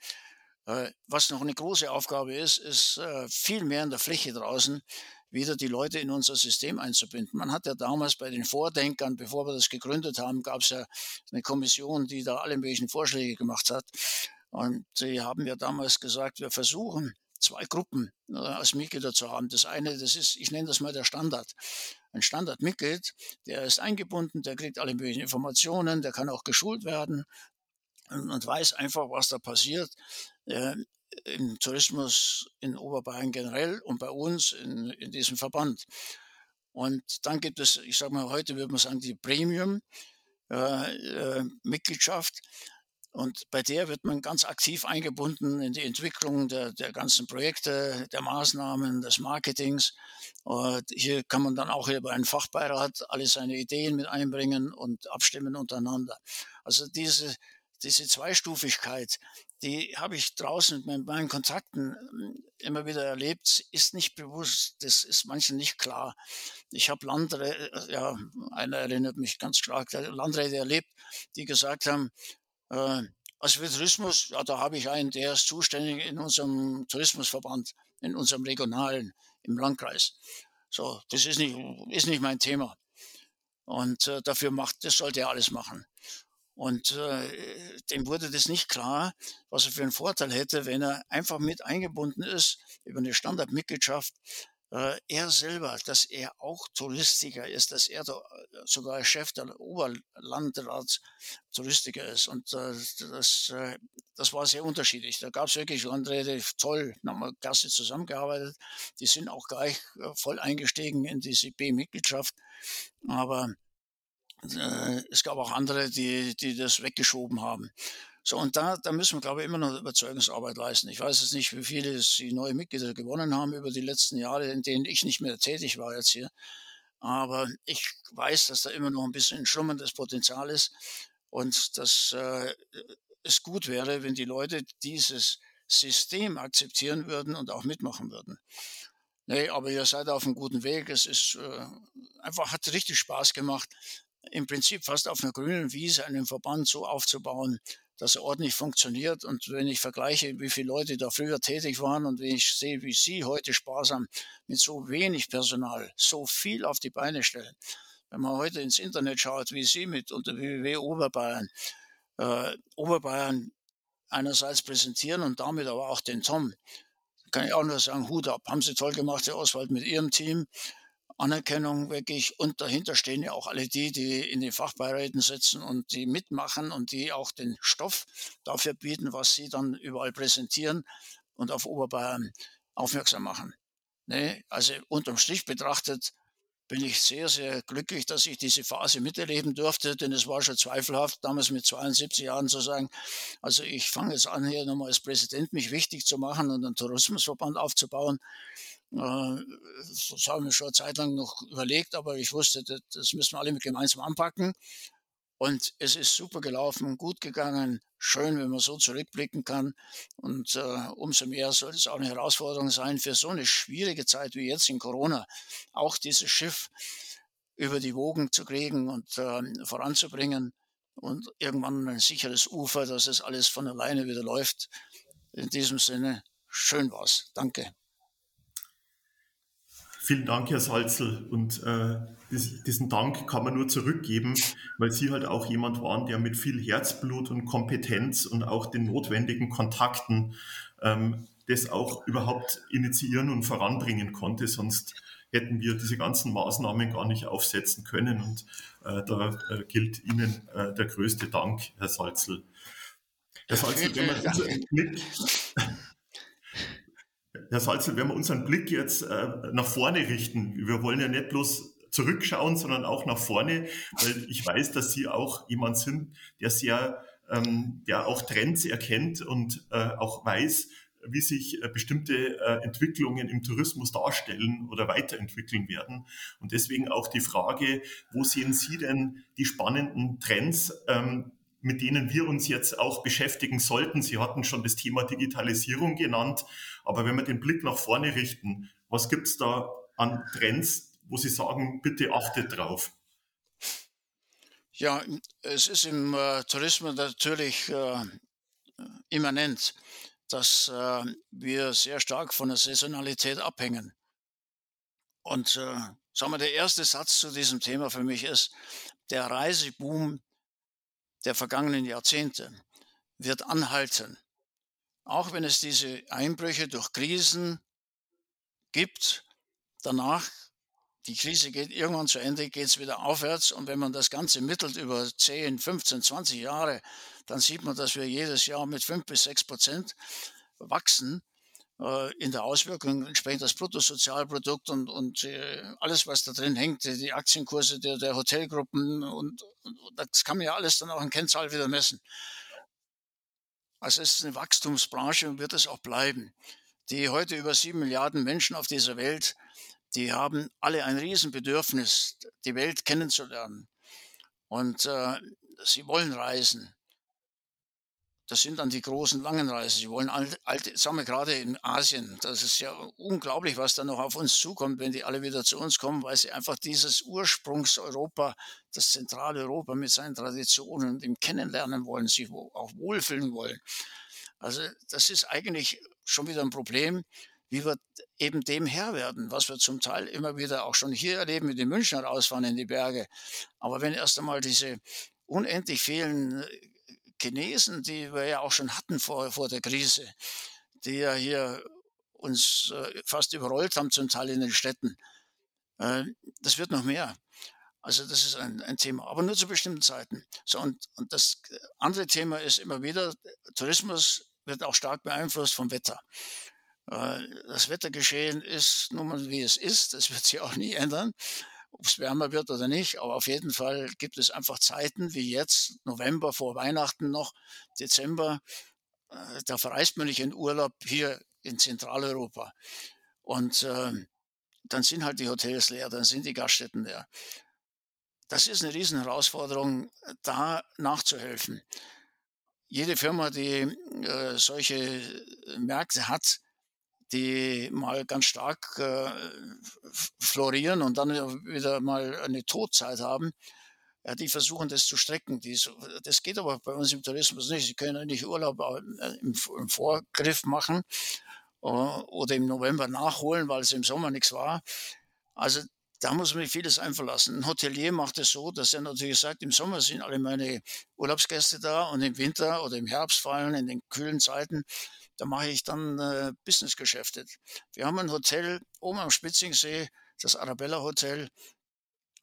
Äh, was noch eine große Aufgabe ist, ist äh, viel mehr in der Fläche draußen wieder die Leute in unser System einzubinden. Man hat ja damals bei den Vordenkern, bevor wir das gegründet haben, gab es ja eine Kommission, die da alle möglichen Vorschläge gemacht hat. Und sie haben ja damals gesagt, wir versuchen, zwei Gruppen äh, als Mitglieder zu haben. Das eine, das ist, ich nenne das mal der Standard. Ein Standardmitglied, der ist eingebunden, der kriegt alle möglichen Informationen, der kann auch geschult werden und, und weiß einfach, was da passiert. Äh, im Tourismus in Oberbayern generell und bei uns in, in diesem Verband. Und dann gibt es, ich sage mal, heute würde man sagen, die Premium-Mitgliedschaft. Äh, äh, und bei der wird man ganz aktiv eingebunden in die Entwicklung der, der ganzen Projekte, der Maßnahmen, des Marketings. Und hier kann man dann auch über einen Fachbeirat alle seine Ideen mit einbringen und abstimmen untereinander. Also diese, diese Zweistufigkeit, die habe ich draußen mit meinen Kontakten hm, immer wieder erlebt, ist nicht bewusst, das ist manchen nicht klar. Ich habe Landräte, äh, ja, einer erinnert mich ganz stark, Landräte erlebt, die gesagt haben, äh, also für Tourismus, ja, da habe ich einen, der ist zuständig in unserem Tourismusverband, in unserem regionalen, im Landkreis. So, das ist nicht, ist nicht mein Thema. Und äh, dafür macht, das sollte er alles machen. Und äh, dem wurde das nicht klar, was er für einen Vorteil hätte, wenn er einfach mit eingebunden ist über eine Standardmitgliedschaft. Äh, er selber, dass er auch Touristiker ist, dass er äh, sogar Chef der Oberlandrats Touristiker ist. Und äh, das, äh, das war sehr unterschiedlich. Da gab es wirklich Landräte, toll, nochmal klasse zusammengearbeitet. Die sind auch gleich äh, voll eingestiegen in diese B-Mitgliedschaft. Aber es gab auch andere, die, die das weggeschoben haben. So, und da, da müssen wir, glaube ich, immer noch Überzeugungsarbeit leisten. Ich weiß jetzt nicht, wie viele sie neue Mitglieder gewonnen haben über die letzten Jahre, in denen ich nicht mehr tätig war jetzt hier. Aber ich weiß, dass da immer noch ein bisschen schlummerndes Potenzial ist und dass äh, es gut wäre, wenn die Leute dieses System akzeptieren würden und auch mitmachen würden. Nee, aber ihr seid auf einem guten Weg. Es ist äh, einfach, hat richtig Spaß gemacht im Prinzip fast auf einer grünen Wiese einen Verband so aufzubauen, dass er ordentlich funktioniert. Und wenn ich vergleiche, wie viele Leute da früher tätig waren und wenn ich sehe, wie Sie heute sparsam mit so wenig Personal so viel auf die Beine stellen. Wenn man heute ins Internet schaut, wie Sie mit unter www Oberbayern, äh, Oberbayern einerseits präsentieren und damit aber auch den Tom, kann ich auch nur sagen, Hut ab. Haben Sie toll gemacht, Herr Oswald, mit Ihrem Team. Anerkennung wirklich und dahinter stehen ja auch alle die, die in den Fachbeiräten sitzen und die mitmachen und die auch den Stoff dafür bieten, was sie dann überall präsentieren und auf Oberbayern aufmerksam machen. Ne? Also unterm Strich betrachtet bin ich sehr, sehr glücklich, dass ich diese Phase miterleben durfte, denn es war schon zweifelhaft, damals mit 72 Jahren zu sagen, also ich fange jetzt an, hier nochmal als Präsident mich wichtig zu machen und einen Tourismusverband aufzubauen. Äh, das haben wir schon eine Zeit lang noch überlegt, aber ich wusste, das müssen wir alle gemeinsam anpacken. Und es ist super gelaufen, gut gegangen, schön, wenn man so zurückblicken kann. Und äh, umso mehr soll es auch eine Herausforderung sein für so eine schwierige Zeit wie jetzt in Corona, auch dieses Schiff über die Wogen zu kriegen und äh, voranzubringen und irgendwann ein sicheres Ufer, dass es alles von alleine wieder läuft. In diesem Sinne, schön war's. Danke. Vielen Dank, Herr Salzel. Und äh, diesen Dank kann man nur zurückgeben, weil Sie halt auch jemand waren, der mit viel Herzblut und Kompetenz und auch den notwendigen Kontakten ähm, das auch überhaupt initiieren und voranbringen konnte. Sonst hätten wir diese ganzen Maßnahmen gar nicht aufsetzen können. Und äh, da äh, gilt Ihnen äh, der größte Dank, Herr Salzel. Herr Salzel, wenn man Herr Salzel, wenn wir unseren Blick jetzt äh, nach vorne richten, wir wollen ja nicht bloß zurückschauen, sondern auch nach vorne, weil ich weiß, dass Sie auch jemand sind, der sehr, ähm, der auch Trends erkennt und äh, auch weiß, wie sich äh, bestimmte äh, Entwicklungen im Tourismus darstellen oder weiterentwickeln werden. Und deswegen auch die Frage, wo sehen Sie denn die spannenden Trends, ähm, mit denen wir uns jetzt auch beschäftigen sollten. Sie hatten schon das Thema Digitalisierung genannt, aber wenn wir den Blick nach vorne richten, was gibt es da an Trends, wo Sie sagen, bitte achtet drauf? Ja, es ist im äh, Tourismus natürlich äh, immanent, dass äh, wir sehr stark von der Saisonalität abhängen. Und äh, sagen wir, der erste Satz zu diesem Thema für mich ist, der Reiseboom der vergangenen Jahrzehnte wird anhalten. Auch wenn es diese Einbrüche durch Krisen gibt, danach, die Krise geht irgendwann zu Ende, geht es wieder aufwärts. Und wenn man das Ganze mittelt über 10, 15, 20 Jahre, dann sieht man, dass wir jedes Jahr mit 5 bis 6 Prozent wachsen in der Auswirkung entsprechend das Bruttosozialprodukt und, und äh, alles, was da drin hängt, die Aktienkurse der, der Hotelgruppen und, und, das kann man ja alles dann auch in Kennzahl wieder messen. Also es ist eine Wachstumsbranche und wird es auch bleiben. Die heute über sieben Milliarden Menschen auf dieser Welt, die haben alle ein Riesenbedürfnis, die Welt kennenzulernen. Und äh, sie wollen reisen. Das sind dann die großen langen Reisen. Sie wollen alte, alte, sagen wir gerade in Asien, das ist ja unglaublich, was da noch auf uns zukommt, wenn die alle wieder zu uns kommen, weil sie einfach dieses Ursprungseuropa, das Zentraleuropa mit seinen Traditionen und dem kennenlernen wollen, sich auch wohlfühlen wollen. Also das ist eigentlich schon wieder ein Problem, wie wir eben dem Herr werden, was wir zum Teil immer wieder auch schon hier erleben, mit den München rausfahren in die Berge. Aber wenn erst einmal diese unendlich vielen Chinesen, die wir ja auch schon hatten vor, vor der Krise, die ja hier uns äh, fast überrollt haben, zum Teil in den Städten. Äh, das wird noch mehr. Also das ist ein, ein Thema, aber nur zu bestimmten Zeiten. So, und, und das andere Thema ist immer wieder, Tourismus wird auch stark beeinflusst vom Wetter. Äh, das Wettergeschehen ist nun mal, wie es ist. Das wird sich auch nie ändern ob es wärmer wird oder nicht. Aber auf jeden Fall gibt es einfach Zeiten wie jetzt, November vor Weihnachten noch, Dezember, äh, da verreist man nicht in Urlaub hier in Zentraleuropa. Und äh, dann sind halt die Hotels leer, dann sind die Gaststätten leer. Das ist eine Riesenherausforderung, da nachzuhelfen. Jede Firma, die äh, solche Märkte hat, die mal ganz stark äh, florieren und dann wieder mal eine Todzeit haben, ja, die versuchen das zu strecken. Die, das geht aber bei uns im Tourismus nicht. Sie können nicht Urlaub äh, im, im Vorgriff machen äh, oder im November nachholen, weil es im Sommer nichts war. Also da muss man vieles einverlassen. Ein Hotelier macht es so, dass er natürlich sagt, im Sommer sind alle meine Urlaubsgäste da und im Winter oder im Herbst fallen, in den kühlen Zeiten, da mache ich dann äh, Businessgeschäfte. Wir haben ein Hotel oben am Spitzingsee, das Arabella Hotel,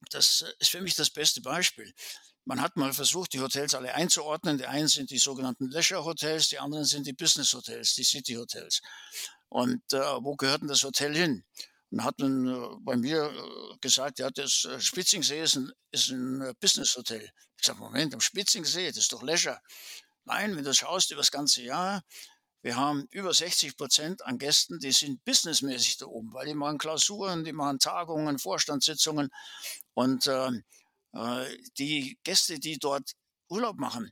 das ist für mich das beste Beispiel. Man hat mal versucht, die Hotels alle einzuordnen. Die einen sind die sogenannten Leisure Hotels, die anderen sind die Business Hotels, die City Hotels. Und äh, wo gehört denn das Hotel hin? Und hat man äh, bei mir äh, gesagt, ja, das äh, Spitzingsee ist ein, ist ein äh, Business Hotel. Ich sage, Moment, am Spitzingsee, das ist doch Leisure. Nein, wenn du schaust über das ganze Jahr, wir haben über 60 Prozent an Gästen, die sind businessmäßig da oben, weil die machen Klausuren, die machen Tagungen, Vorstandssitzungen. Und äh, äh, die Gäste, die dort Urlaub machen,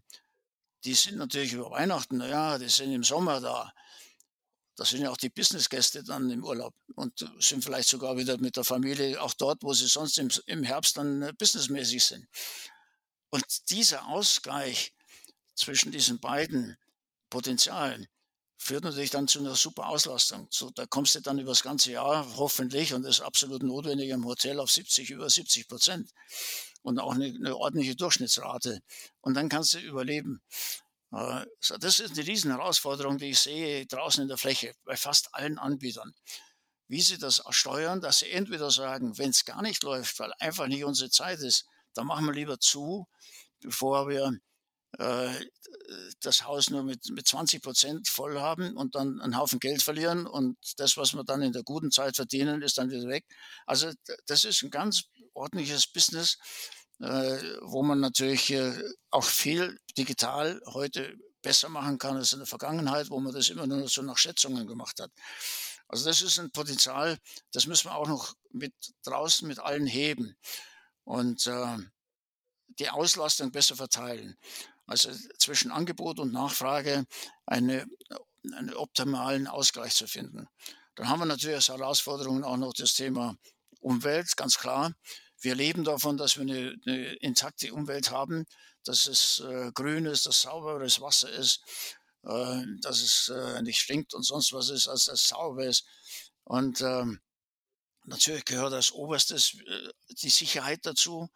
die sind natürlich über Weihnachten, naja, die sind im Sommer da. Das sind ja auch die Businessgäste dann im Urlaub und sind vielleicht sogar wieder mit der Familie auch dort, wo sie sonst im, im Herbst dann äh, businessmäßig sind. Und dieser Ausgleich zwischen diesen beiden Potenzialen führt natürlich dann zu einer super Auslastung. So, da kommst du dann über das ganze Jahr hoffentlich und das ist absolut notwendig im Hotel auf 70, über 70 Prozent und auch eine, eine ordentliche Durchschnittsrate. Und dann kannst du überleben. Äh, das ist eine riesen Herausforderung, die ich sehe draußen in der Fläche bei fast allen Anbietern. Wie sie das steuern, dass sie entweder sagen, wenn es gar nicht läuft, weil einfach nicht unsere Zeit ist, dann machen wir lieber zu, bevor wir das Haus nur mit, mit 20 Prozent voll haben und dann einen Haufen Geld verlieren und das, was wir dann in der guten Zeit verdienen, ist dann wieder weg. Also das ist ein ganz ordentliches Business, äh, wo man natürlich äh, auch viel digital heute besser machen kann als in der Vergangenheit, wo man das immer nur so nach Schätzungen gemacht hat. Also das ist ein Potenzial, das müssen wir auch noch mit draußen mit allen heben und äh, die Auslastung besser verteilen. Also zwischen Angebot und Nachfrage eine, einen optimalen Ausgleich zu finden. Dann haben wir natürlich als Herausforderung auch noch das Thema Umwelt, ganz klar. Wir leben davon, dass wir eine, eine intakte Umwelt haben, dass es äh, grün ist, dass sauberes Wasser ist, äh, dass es äh, nicht stinkt und sonst was ist, als es sauber ist. Und ähm, natürlich gehört als oberstes äh, die Sicherheit dazu.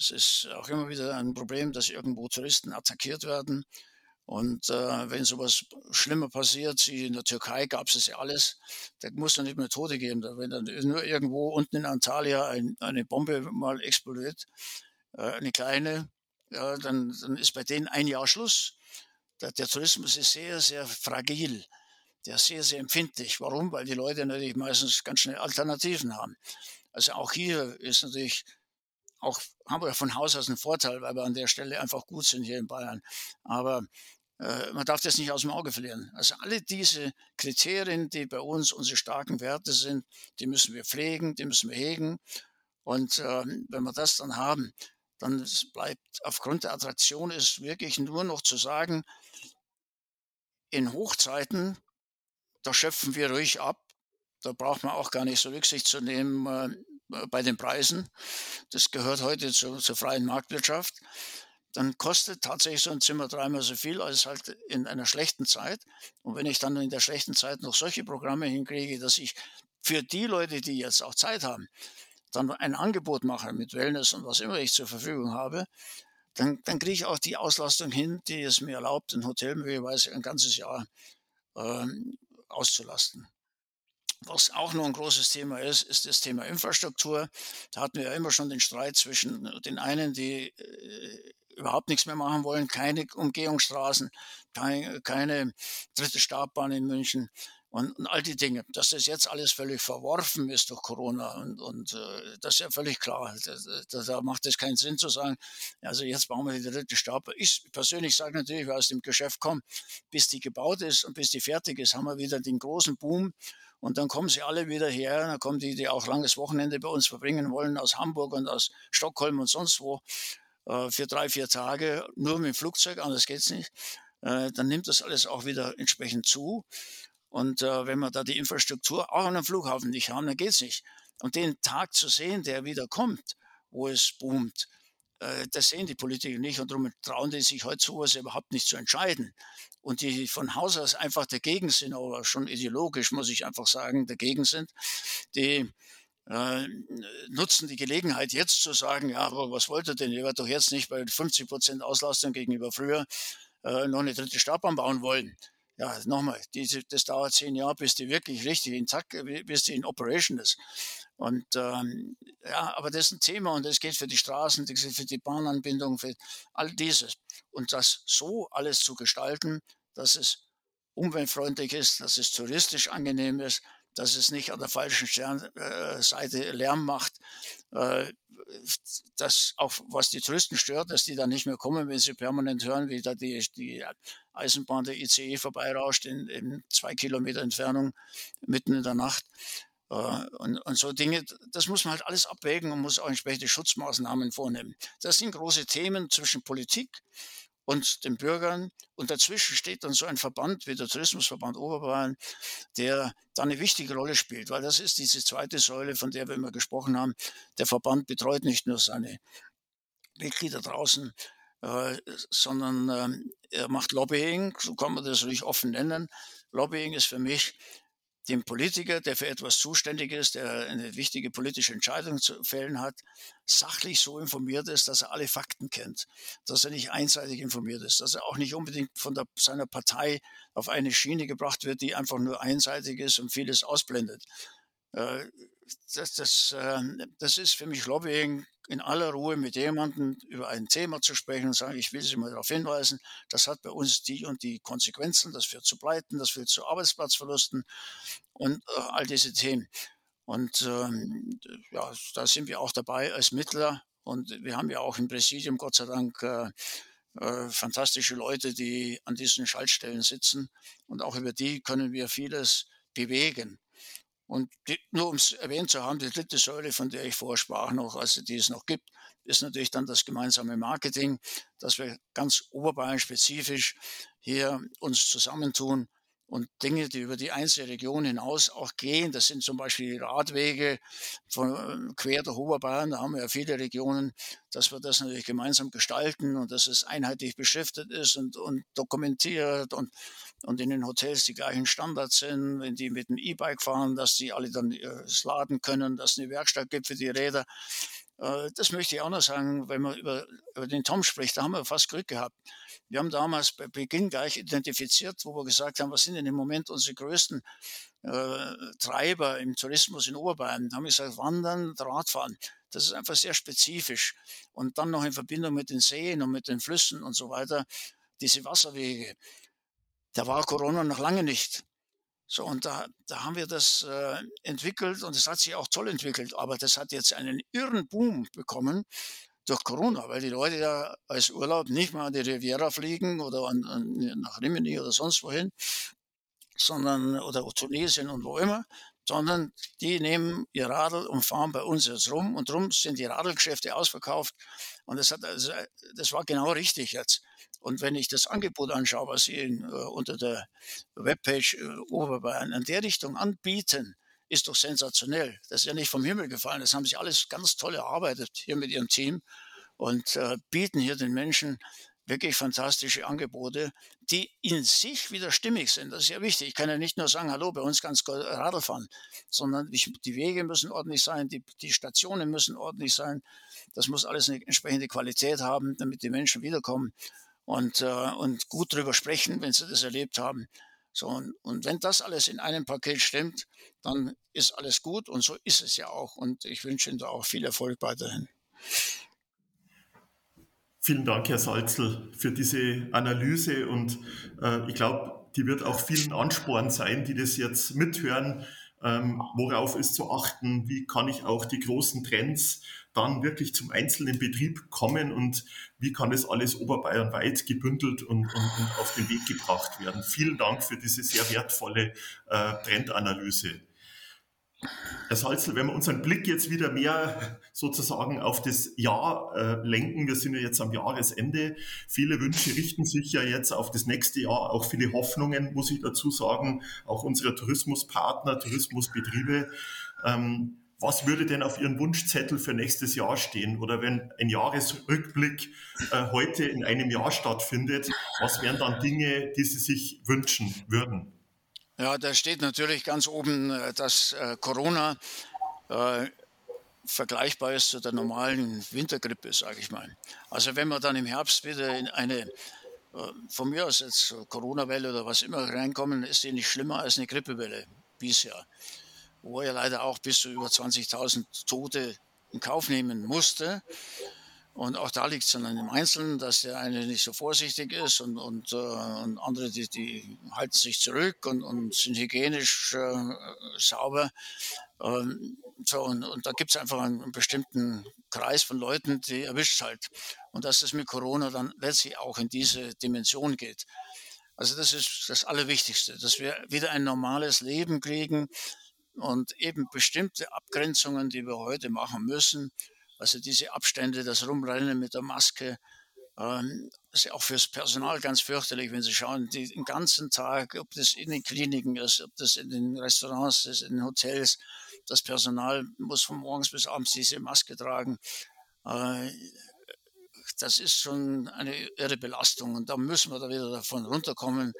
Es ist auch immer wieder ein Problem, dass irgendwo Touristen attackiert werden. Und äh, wenn sowas schlimmer passiert, wie in der Türkei gab es ja alles, da muss dann nicht mehr Tote geben. Wenn dann nur irgendwo unten in Antalya ein, eine Bombe mal explodiert, äh, eine kleine, ja, dann, dann ist bei denen ein Jahr Schluss. Der, der Tourismus ist sehr, sehr fragil. Der ist sehr, sehr empfindlich. Warum? Weil die Leute natürlich meistens ganz schnell Alternativen haben. Also auch hier ist natürlich auch haben wir von Haus aus einen Vorteil, weil wir an der Stelle einfach gut sind hier in Bayern. Aber äh, man darf das nicht aus dem Auge verlieren. Also alle diese Kriterien, die bei uns unsere starken Werte sind, die müssen wir pflegen, die müssen wir hegen. Und äh, wenn wir das dann haben, dann bleibt aufgrund der Attraktion ist wirklich nur noch zu sagen, in Hochzeiten, da schöpfen wir ruhig ab. Da braucht man auch gar nicht so Rücksicht zu nehmen, äh, äh, bei den Preisen. Das gehört heute zu, zur freien Marktwirtschaft. Dann kostet tatsächlich so ein Zimmer dreimal so viel als halt in einer schlechten Zeit. Und wenn ich dann in der schlechten Zeit noch solche Programme hinkriege, dass ich für die Leute, die jetzt auch Zeit haben, dann ein Angebot mache mit Wellness und was immer ich zur Verfügung habe, dann, dann kriege ich auch die Auslastung hin, die es mir erlaubt, ein Hotel möglicherweise ein ganzes Jahr ähm, auszulasten. Was auch noch ein großes Thema ist, ist das Thema Infrastruktur. Da hatten wir ja immer schon den Streit zwischen den einen, die äh, überhaupt nichts mehr machen wollen, keine Umgehungsstraßen, keine, keine dritte Startbahn in München und, und, all die Dinge. Dass das jetzt alles völlig verworfen ist durch Corona und, und äh, das ist ja völlig klar. Da, da, macht es keinen Sinn zu sagen, also jetzt bauen wir die dritte Startbahn. Ich persönlich sage natürlich, wer aus dem Geschäft kommt, bis die gebaut ist und bis die fertig ist, haben wir wieder den großen Boom und dann kommen sie alle wieder her. Dann kommen die, die auch langes Wochenende bei uns verbringen wollen, aus Hamburg und aus Stockholm und sonst wo, äh, für drei, vier Tage, nur mit dem Flugzeug, anders geht's nicht. Äh, dann nimmt das alles auch wieder entsprechend zu. Und äh, wenn wir da die Infrastruktur auch an einem Flughafen nicht haben, dann geht's nicht. Und den Tag zu sehen, der wieder kommt, wo es boomt, das sehen die Politiker nicht und darum trauen die sich heute sowas überhaupt nicht zu entscheiden. Und die von Haus aus einfach dagegen sind, aber schon ideologisch, muss ich einfach sagen, dagegen sind, die äh, nutzen die Gelegenheit jetzt zu sagen, ja, aber was wollt ihr denn? Ihr werdet doch jetzt nicht bei 50 Prozent Auslastung gegenüber früher äh, noch eine dritte Startbahn bauen wollen. Ja, nochmal, diese, das dauert zehn Jahre, bis die wirklich richtig intakt, bis die in Operation ist. Und ähm, ja, aber das ist ein Thema und das geht für die Straßen, das geht für die Bahnanbindung, für all dieses. Und das so alles zu gestalten, dass es umweltfreundlich ist, dass es touristisch angenehm ist, dass es nicht an der falschen Sternseite äh, Lärm macht, äh, dass auch was die Touristen stört, dass die dann nicht mehr kommen, wenn sie permanent hören, wie da die, die Eisenbahn der ICE vorbeirauscht in, in zwei Kilometer Entfernung mitten in der Nacht. Äh, und, und, so Dinge, das muss man halt alles abwägen und muss auch entsprechende Schutzmaßnahmen vornehmen. Das sind große Themen zwischen Politik und den Bürgern. Und dazwischen steht dann so ein Verband wie der Tourismusverband Oberbayern, der da eine wichtige Rolle spielt, weil das ist diese zweite Säule, von der wir immer gesprochen haben. Der Verband betreut nicht nur seine Mitglieder draußen, äh, sondern äh, er macht Lobbying, so kann man das natürlich offen nennen. Lobbying ist für mich dem Politiker, der für etwas zuständig ist, der eine wichtige politische Entscheidung zu fällen hat, sachlich so informiert ist, dass er alle Fakten kennt, dass er nicht einseitig informiert ist, dass er auch nicht unbedingt von der, seiner Partei auf eine Schiene gebracht wird, die einfach nur einseitig ist und vieles ausblendet. Äh, das, das, ähm, das ist für mich Lobbying, in aller Ruhe mit jemandem über ein Thema zu sprechen und sagen, ich will Sie mal darauf hinweisen, das hat bei uns die und die Konsequenzen, das führt zu Pleiten, das führt zu Arbeitsplatzverlusten und äh, all diese Themen. Und ähm, ja, da sind wir auch dabei als Mittler und wir haben ja auch im Präsidium Gott sei Dank äh, äh, fantastische Leute, die an diesen Schaltstellen sitzen und auch über die können wir vieles bewegen. Und die, nur um es erwähnt zu haben, die dritte Säule, von der ich vorsprach noch, also die es noch gibt, ist natürlich dann das gemeinsame Marketing, dass wir ganz oberbayern spezifisch hier uns zusammentun und Dinge, die über die einzelne Region hinaus auch gehen. Das sind zum Beispiel die Radwege von quer durch Oberbayern. Da haben wir ja viele Regionen, dass wir das natürlich gemeinsam gestalten und dass es einheitlich beschriftet ist und, und dokumentiert und, und in den Hotels die gleichen Standards sind. Wenn die mit dem E-Bike fahren, dass die alle dann äh, laden können, dass es eine Werkstatt gibt für die Räder. Äh, das möchte ich auch noch sagen, wenn man über, über den Tom spricht, da haben wir fast Glück gehabt. Wir haben damals bei Beginn gleich identifiziert, wo wir gesagt haben, was sind denn im Moment unsere größten äh, Treiber im Tourismus in Oberbayern. Da haben wir gesagt, Wandern, Radfahren. Das ist einfach sehr spezifisch. Und dann noch in Verbindung mit den Seen und mit den Flüssen und so weiter, diese Wasserwege. Da war Corona noch lange nicht. So, und da, da haben wir das äh, entwickelt und es hat sich auch toll entwickelt. Aber das hat jetzt einen irren Boom bekommen durch Corona, weil die Leute ja als Urlaub nicht mal an die Riviera fliegen oder an, an, nach Rimini oder sonst wohin, sondern, oder Tunesien und wo immer, sondern die nehmen ihr Radl und fahren bei uns jetzt rum und drum sind die Radlgeschäfte ausverkauft und das hat, also, das war genau richtig jetzt. Und wenn ich das Angebot anschaue, was Sie in, äh, unter der Webpage äh, Oberbayern in der Richtung anbieten, ist doch sensationell. Das ist ja nicht vom Himmel gefallen. Das haben Sie alles ganz toll erarbeitet hier mit Ihrem Team und äh, bieten hier den Menschen wirklich fantastische Angebote, die in sich wieder stimmig sind. Das ist ja wichtig. Ich kann ja nicht nur sagen, hallo, bei uns ganz Radl fahren, sondern die Wege müssen ordentlich sein, die, die Stationen müssen ordentlich sein. Das muss alles eine entsprechende Qualität haben, damit die Menschen wiederkommen und, äh, und gut drüber sprechen, wenn sie das erlebt haben. So, und, und wenn das alles in einem Paket stimmt, dann ist alles gut und so ist es ja auch. Und ich wünsche Ihnen da auch viel Erfolg weiterhin. Vielen Dank, Herr Salzel, für diese Analyse und äh, ich glaube, die wird auch vielen Ansporn sein, die das jetzt mithören, ähm, worauf ist zu achten, wie kann ich auch die großen Trends dann wirklich zum einzelnen Betrieb kommen und wie kann das alles oberbayernweit gebündelt und, und, und auf den Weg gebracht werden. Vielen Dank für diese sehr wertvolle äh, Trendanalyse. Herr Salzel, wenn wir unseren Blick jetzt wieder mehr sozusagen auf das Jahr äh, lenken, wir sind ja jetzt am Jahresende, viele Wünsche richten sich ja jetzt auf das nächste Jahr, auch viele Hoffnungen, muss ich dazu sagen, auch unsere Tourismuspartner, Tourismusbetriebe. Ähm, was würde denn auf Ihren Wunschzettel für nächstes Jahr stehen? Oder wenn ein Jahresrückblick äh, heute in einem Jahr stattfindet, was wären dann Dinge, die Sie sich wünschen würden? Ja, da steht natürlich ganz oben, äh, dass äh, Corona äh, vergleichbar ist zu der normalen Wintergrippe, sage ich mal. Also wenn wir dann im Herbst wieder in eine, äh, von mir aus jetzt Corona-Welle oder was immer reinkommen, ist die nicht schlimmer als eine Grippewelle bisher. wo er leider auch bis zu über 20.000 Tote in Kauf nehmen musste. Und auch da liegt es an dem Einzelnen, dass der eine nicht so vorsichtig ist und, und, äh, und andere, die, die halten sich zurück und, und sind hygienisch äh, sauber. Ähm, so, und, und da gibt es einfach einen, einen, bestimmten Kreis von Leuten, die erwischt halt. Und dass das mit Corona dann letztlich auch in diese Dimension geht. Also das ist das Allerwichtigste, dass wir wieder ein normales Leben kriegen und eben bestimmte Abgrenzungen, die wir heute machen müssen, also diese Abstände, das Rumrennen mit der Maske, ähm, ist auch fürs Personal ganz fürchterlich, wenn Sie schauen, die, den ganzen Tag, ob das in den Kliniken ist, ob das in den Restaurants ist, in den Hotels, das Personal muss von morgens bis abends diese Maske tragen. Äh, das ist schon eine irre Belastung und da müssen wir da wieder davon runterkommen.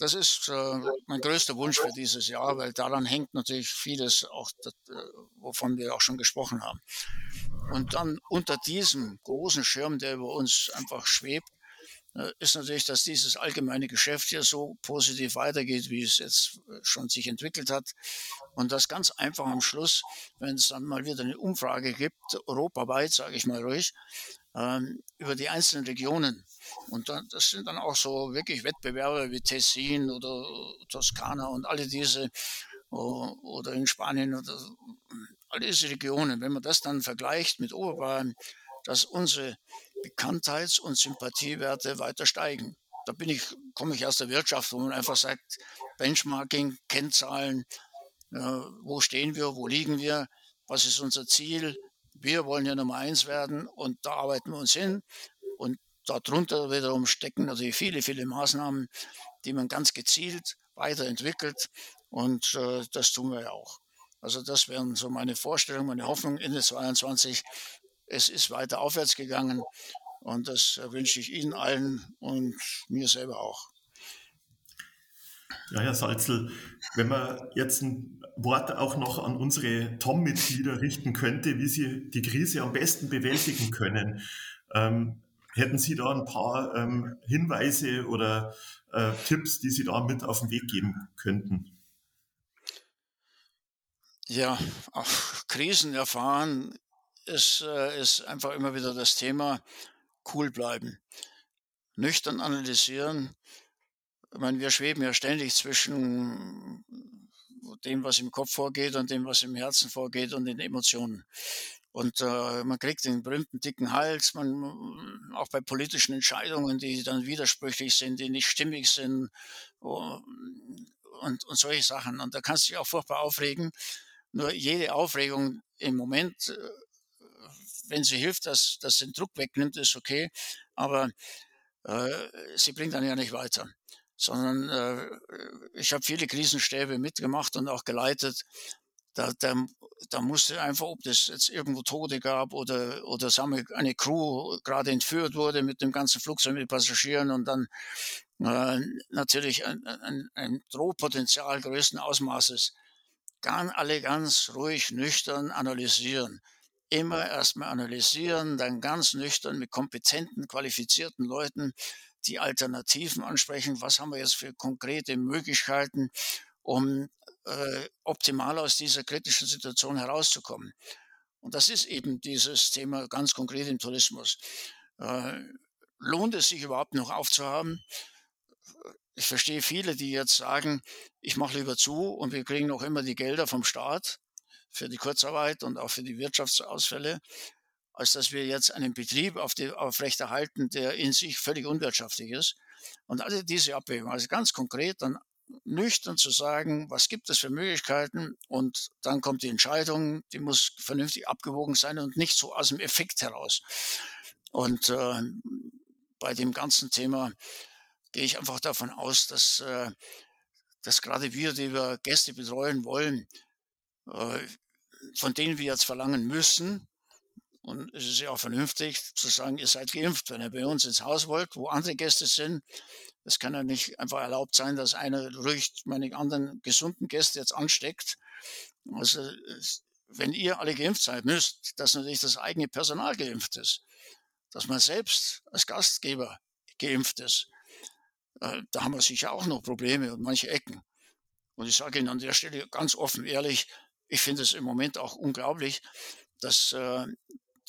Das ist äh, mein größter Wunsch für dieses Jahr, weil daran hängt natürlich vieles, auch das, äh, wovon wir auch schon gesprochen haben. Und dann unter diesem großen Schirm, der über uns einfach schwebt, äh, ist natürlich, dass dieses allgemeine Geschäft hier so positiv weitergeht, wie es jetzt äh, schon sich entwickelt hat. Und das ganz einfach am Schluss, wenn es dann mal wieder eine Umfrage gibt, europaweit, sage ich mal ruhig, ähm, über die einzelnen Regionen. Und dann, das sind dann auch so wirklich Wettbewerbe wie Tessin oder Toskana und alle diese oder in Spanien oder all diese Regionen. Wenn man das dann vergleicht mit Oberbayern, dass unsere Bekanntheits- und Sympathiewerte weiter steigen. Da bin ich, komme ich aus der Wirtschaft, wo man einfach sagt, Benchmarking, Kennzahlen, äh, wo stehen wir, wo liegen wir, was ist unser Ziel, wir wollen ja Nummer eins werden und da arbeiten wir uns hin. Und darunter wiederum stecken natürlich viele, viele Maßnahmen, die man ganz gezielt weiterentwickelt. Und äh, das tun wir ja auch. Also das wären so meine Vorstellungen, meine Hoffnung Ende 22. Es ist weiter aufwärts gegangen und das wünsche ich Ihnen allen und mir selber auch. Ja, Herr Salzel, wenn man jetzt ein Wort auch noch an unsere TOM-Mitglieder richten könnte, wie sie die Krise am besten bewältigen können, ähm, hätten Sie da ein paar ähm, Hinweise oder äh, Tipps, die Sie da mit auf den Weg geben könnten? Ja, auch Krisen erfahren ist, äh, ist einfach immer wieder das Thema cool bleiben, nüchtern analysieren, ich meine, wir schweben ja ständig zwischen dem, was im Kopf vorgeht und dem, was im Herzen vorgeht und den Emotionen. Und äh, man kriegt den berühmten dicken Hals, man, auch bei politischen Entscheidungen, die dann widersprüchlich sind, die nicht stimmig sind und, und solche Sachen. Und da kannst du dich auch furchtbar aufregen. Nur jede Aufregung im Moment, äh, wenn sie hilft, dass das den Druck wegnimmt, ist okay. Aber äh, sie bringt dann ja nicht weiter sondern äh, ich habe viele Krisenstäbe mitgemacht und auch geleitet. Da, da, da musste einfach, ob das jetzt irgendwo Tote gab oder, oder sagen eine Crew gerade entführt wurde mit dem ganzen Flugzeug mit Passagieren und dann äh, natürlich ein, ein, ein Drohpotenzial größten Ausmaßes. Kann alle ganz ruhig, nüchtern analysieren. Immer erstmal analysieren, dann ganz nüchtern mit kompetenten, qualifizierten Leuten die Alternativen ansprechen. Was haben wir jetzt für konkrete Möglichkeiten, um äh, optimal aus dieser kritischen Situation herauszukommen? Und das ist eben dieses Thema ganz konkret im Tourismus. Äh, lohnt es sich überhaupt noch aufzuhaben? Ich verstehe viele, die jetzt sagen, ich mache lieber zu und wir kriegen noch immer die Gelder vom Staat für die Kurzarbeit und auch für die Wirtschaftsausfälle als dass wir jetzt einen Betrieb auf aufrechterhalten, der in sich völlig unwirtschaftlich ist. Und alle diese Abwägungen, also ganz konkret dann nüchtern zu sagen, was gibt es für Möglichkeiten und dann kommt die Entscheidung, die muss vernünftig abgewogen sein und nicht so aus dem Effekt heraus. Und äh, bei dem ganzen Thema gehe ich einfach davon aus, dass, äh, dass gerade wir, die wir Gäste betreuen wollen, äh, von denen wir jetzt verlangen müssen, und es ist ja auch vernünftig zu sagen, ihr seid geimpft. Wenn ihr bei uns ins Haus wollt, wo andere Gäste sind, es kann ja nicht einfach erlaubt sein, dass einer ruhig meine anderen gesunden Gäste jetzt ansteckt. Also, wenn ihr alle geimpft seid, müsst, dass natürlich das eigene Personal geimpft ist. Dass man selbst als Gastgeber geimpft ist. Äh, da haben wir sicher auch noch Probleme und manche Ecken. Und ich sage Ihnen an der Stelle ganz offen, ehrlich, ich finde es im Moment auch unglaublich, dass äh,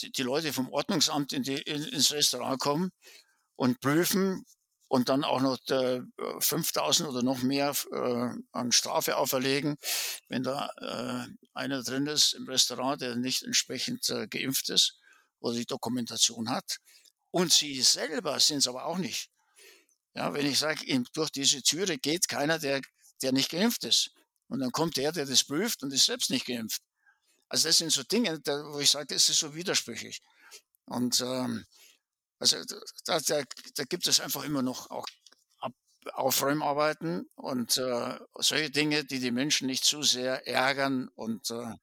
die, Leute vom Ordnungsamt in die, in, ins Restaurant kommen und prüfen und dann auch noch äh, 5000 oder noch mehr äh, an Strafe auferlegen, wenn da äh, einer drin ist im Restaurant, der nicht entsprechend äh, geimpft ist oder die Dokumentation hat. Und sie selber sind es aber auch nicht. Ja, wenn ich sage, durch diese Türe geht keiner, der, der nicht geimpft ist. Und dann kommt der, der das prüft und ist selbst nicht geimpft. Also das sind so Dinge, da, wo ich sage, das ist so widersprüchlich. Und ähm, also da, da, da gibt es einfach immer noch auch Aufräumarbeiten und äh, solche Dinge, die die Menschen nicht zu sehr ärgern. Und äh,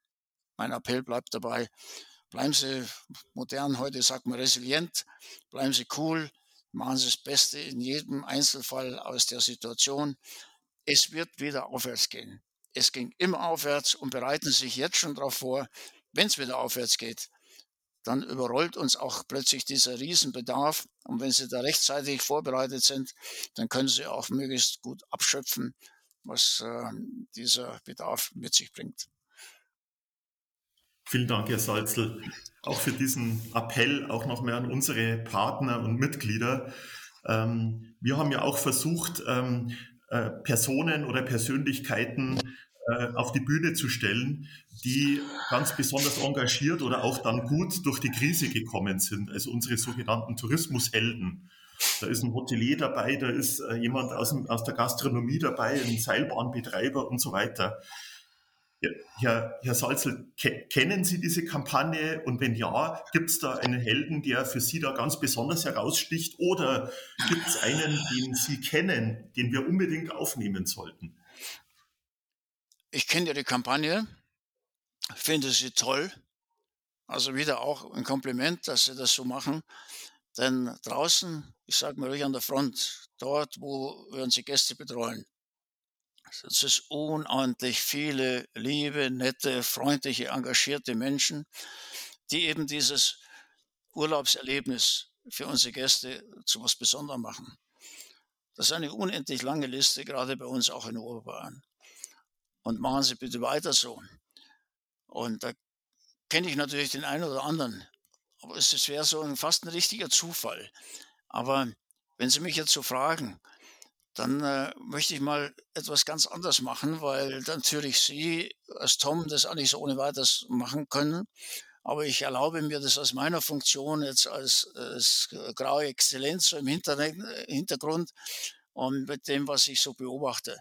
mein Appell bleibt dabei, bleiben Sie modern, heute sagt man resilient, bleiben Sie cool, machen Sie das Beste in jedem Einzelfall aus der Situation. Es wird wieder aufwärts gehen. Es ging immer aufwärts und bereiten sich jetzt schon darauf vor, wenn es wieder aufwärts geht, dann überrollt uns auch plötzlich dieser Riesenbedarf. Und wenn Sie da rechtzeitig vorbereitet sind, dann können Sie auch möglichst gut abschöpfen, was äh, dieser Bedarf mit sich bringt. Vielen Dank, Herr Salzl, auch für diesen Appell, auch noch mehr an unsere Partner und Mitglieder. Ähm, wir haben ja auch versucht, ähm, äh, Personen oder Persönlichkeiten äh, auf die Bühne zu stellen, die ganz besonders engagiert oder auch dann gut durch die Krise gekommen sind, also unsere sogenannten Tourismushelden. Da ist ein Hotelier dabei, da ist äh, jemand aus, dem, aus der Gastronomie dabei, ein Seilbahnbetreiber und so weiter. Herr, Herr Salzel, ke kennen Sie diese Kampagne? Und wenn ja, gibt es da einen Helden, der für Sie da ganz besonders heraussticht? Oder gibt es einen, den Sie kennen, den wir unbedingt aufnehmen sollten? Ich kenne ja die Kampagne, finde sie toll. Also wieder auch ein Kompliment, dass Sie das so machen. Denn draußen, ich sage mal ruhig an der Front, dort, wo wir unsere Gäste betreuen, es ist unendlich viele liebe, nette, freundliche, engagierte Menschen, die eben dieses Urlaubserlebnis für unsere Gäste zu was Besonderem machen. Das ist eine unendlich lange Liste, gerade bei uns auch in Oberbayern. Und machen Sie bitte weiter so. Und da kenne ich natürlich den einen oder anderen. Aber es wäre so ein, fast ein richtiger Zufall. Aber wenn Sie mich jetzt so fragen, dann äh, möchte ich mal etwas ganz anderes machen, weil natürlich Sie als Tom das auch nicht so ohne weiteres machen können. Aber ich erlaube mir das aus meiner Funktion jetzt als, als graue Exzellenz im Hintergrund und mit dem, was ich so beobachte.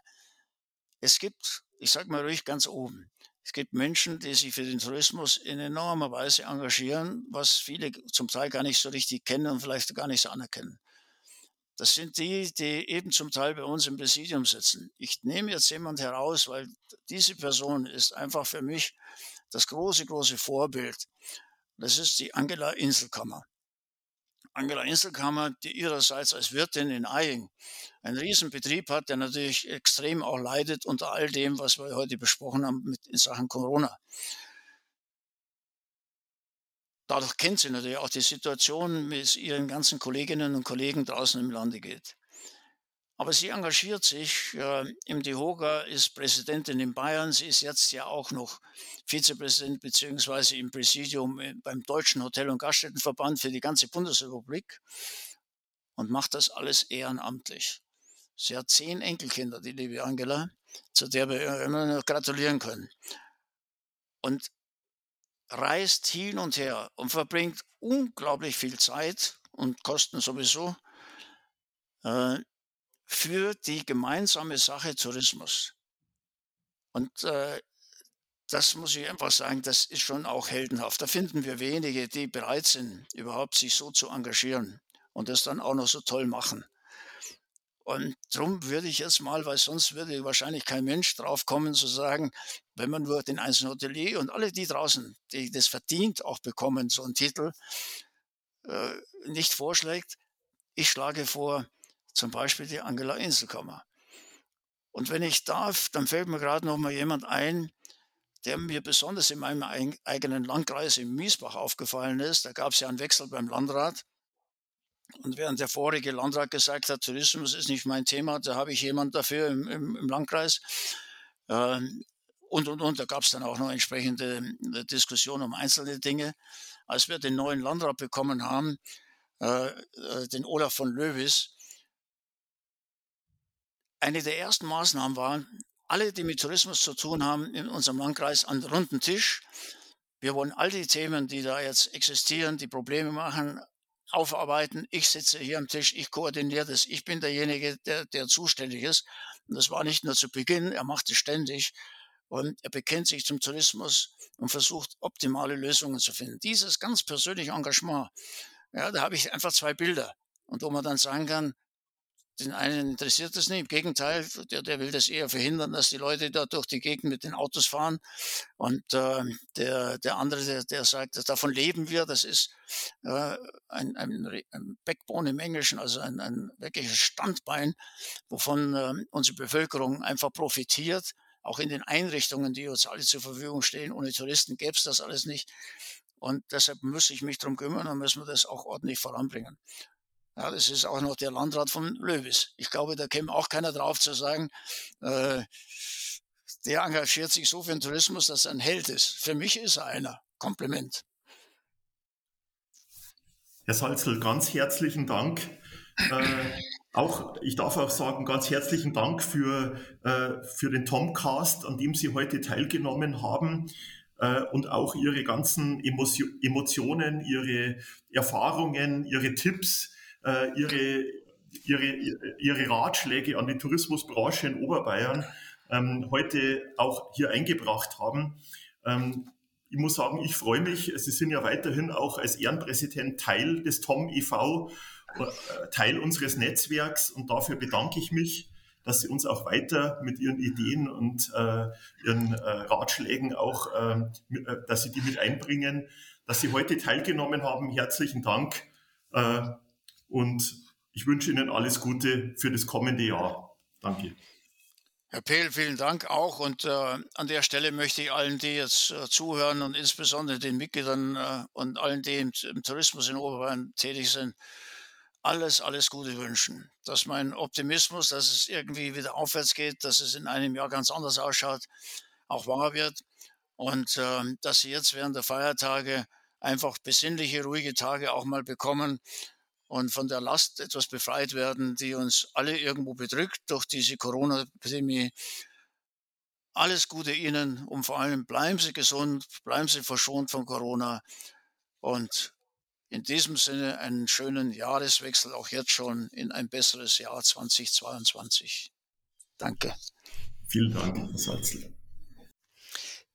Es gibt, ich sage mal ruhig ganz oben, es gibt Menschen, die sich für den Tourismus in enormer Weise engagieren, was viele zum Teil gar nicht so richtig kennen und vielleicht gar nicht so anerkennen. Das sind die, die eben zum Teil bei uns im Präsidium sitzen. Ich nehme jetzt jemand heraus, weil diese Person ist einfach für mich das große, große Vorbild. Das ist die Angela Inselkammer. Angela Inselkammer, die ihrerseits als Wirtin in Eying einen Riesenbetrieb hat, der natürlich extrem auch leidet unter all dem, was wir heute besprochen haben mit in Sachen Corona. Dadurch kennt sie natürlich auch die Situation, wie es ihren ganzen Kolleginnen und Kollegen draußen im Lande geht. Aber sie engagiert sich. Äh, Im DEHOGA ist Präsidentin in Bayern. Sie ist jetzt ja auch noch Vizepräsident beziehungsweise im Präsidium beim Deutschen Hotel- und Gaststättenverband für die ganze Bundesrepublik und macht das alles ehrenamtlich. Sie hat zehn Enkelkinder, die liebe Angela, zu der wir immer noch gratulieren können. Und reist hin und her und verbringt unglaublich viel Zeit und Kosten sowieso äh, für die gemeinsame Sache Tourismus. Und äh, das muss ich einfach sagen, das ist schon auch heldenhaft. Da finden wir wenige, die bereit sind, überhaupt sich so zu engagieren und das dann auch noch so toll machen. Und darum würde ich jetzt mal, weil sonst würde wahrscheinlich kein Mensch drauf kommen zu sagen, wenn man nur den einzelnen Hotelier und alle die draußen, die das verdient auch bekommen, so einen Titel, äh, nicht vorschlägt. Ich schlage vor, zum Beispiel die Angela Inselkammer. Und wenn ich darf, dann fällt mir gerade noch mal jemand ein, der mir besonders in meinem eigenen Landkreis in Miesbach aufgefallen ist. Da gab es ja einen Wechsel beim Landrat. Und während der vorige Landrat gesagt hat, Tourismus ist nicht mein Thema, da habe ich jemand dafür im, im, im Landkreis. Ähm, und, und, und. Da gab es dann auch noch entsprechende äh, Diskussionen um einzelne Dinge. Als wir den neuen Landrat bekommen haben, äh, äh, den Olaf von Löwis, eine der ersten Maßnahmen war, alle, die mit Tourismus zu tun haben, in unserem Landkreis an den runden Tisch. Wir wollen all die Themen, die da jetzt existieren, die Probleme machen, aufarbeiten. Ich sitze hier am Tisch, ich koordiniere das, ich bin derjenige, der, der zuständig ist. Und das war nicht nur zu Beginn, er macht es ständig und er bekennt sich zum Tourismus und versucht optimale Lösungen zu finden. Dieses ganz persönliche Engagement, ja, da habe ich einfach zwei Bilder. Und wo man dann sagen kann, den einen interessiert das nicht. Im Gegenteil, der, der will das eher verhindern, dass die Leute da durch die Gegend mit den Autos fahren. Und äh, der, der andere, der, der sagt, dass davon leben wir. Das ist äh, ein, ein, ein Backbone im Englischen, also ein, ein wirkliches Standbein, wovon äh, unsere Bevölkerung einfach profitiert. Auch in den Einrichtungen, die uns alle zur Verfügung stehen. Ohne Touristen gäbe es das alles nicht. Und deshalb muss ich mich darum kümmern und müssen wir das auch ordentlich voranbringen. Ja, das ist auch noch der Landrat von Löwis. Ich glaube, da käme auch keiner drauf zu sagen, äh, der engagiert sich so für den Tourismus, dass er ein Held ist. Für mich ist er einer. Kompliment. Herr Salzl, ganz herzlichen Dank. Äh, auch, ich darf auch sagen, ganz herzlichen Dank für, äh, für den Tomcast, an dem Sie heute teilgenommen haben äh, und auch Ihre ganzen Emotionen, Ihre Erfahrungen, Ihre Tipps äh, ihre, ihre, ihre Ratschläge an die Tourismusbranche in Oberbayern ähm, heute auch hier eingebracht haben. Ähm, ich muss sagen, ich freue mich. Sie sind ja weiterhin auch als Ehrenpräsident Teil des TOM e.V., äh, Teil unseres Netzwerks und dafür bedanke ich mich, dass Sie uns auch weiter mit Ihren Ideen und äh, Ihren äh, Ratschlägen auch, ähm, äh, dass Sie die mit einbringen, dass Sie heute teilgenommen haben. Herzlichen Dank. Und ich wünsche Ihnen alles Gute für das kommende Jahr. Danke. Herr Pehl, vielen Dank auch. Und äh, an der Stelle möchte ich allen, die jetzt äh, zuhören und insbesondere den Mitgliedern äh, und allen, die im, im, Tourismus in Oberbayern tätig sind, alles, alles Gute wünschen. Dass mein Optimismus, dass es irgendwie wieder aufwärts geht, dass es in einem Jahr ganz anders ausschaut, auch wahr wird. Und ähm, dass Sie jetzt während der Feiertage einfach besinnliche, ruhige Tage auch mal bekommen, und von der Last etwas befreit werden, die uns alle irgendwo bedrückt durch diese Corona-Epidemie. Alles Gute Ihnen und vor allem bleiben Sie gesund, bleiben Sie verschont von Corona und in diesem Sinne einen schönen Jahreswechsel auch jetzt schon in ein besseres Jahr 2022. Danke. Vielen Dank, Herr Salzl.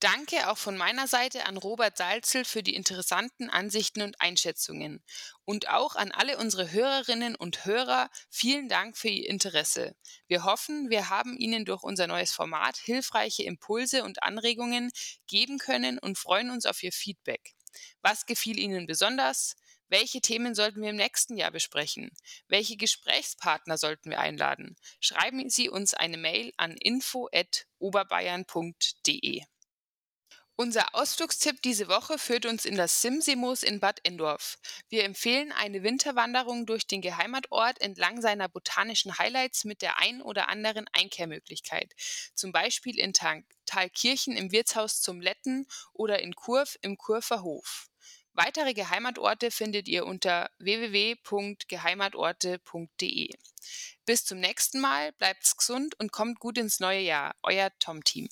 Danke auch von meiner Seite an Robert Salzel für die interessanten Ansichten und Einschätzungen. Und auch an alle unsere Hörerinnen und Hörer vielen Dank für Ihr Interesse. Wir hoffen, wir haben Ihnen durch unser neues Format hilfreiche Impulse und Anregungen geben können und freuen uns auf Ihr Feedback. Was gefiel Ihnen besonders? Welche Themen sollten wir im nächsten Jahr besprechen? Welche Gesprächspartner sollten wir einladen? Schreiben Sie uns eine Mail an info@oberbayern.de. Unser Ausflugstipp diese Woche führt uns in das Simsimus in Bad Endorf. Wir empfehlen eine Winterwanderung durch den Geheimatort entlang seiner botanischen Highlights mit der ein oder anderen Einkehrmöglichkeit, zum Beispiel in Thalkirchen im Wirtshaus zum Letten oder in Kurf im Kurfer Hof. Weitere Geheimatorte findet ihr unter www.geheimatorte.de. Bis zum nächsten Mal, bleibt's gesund und kommt gut ins neue Jahr. Euer Tom-Team.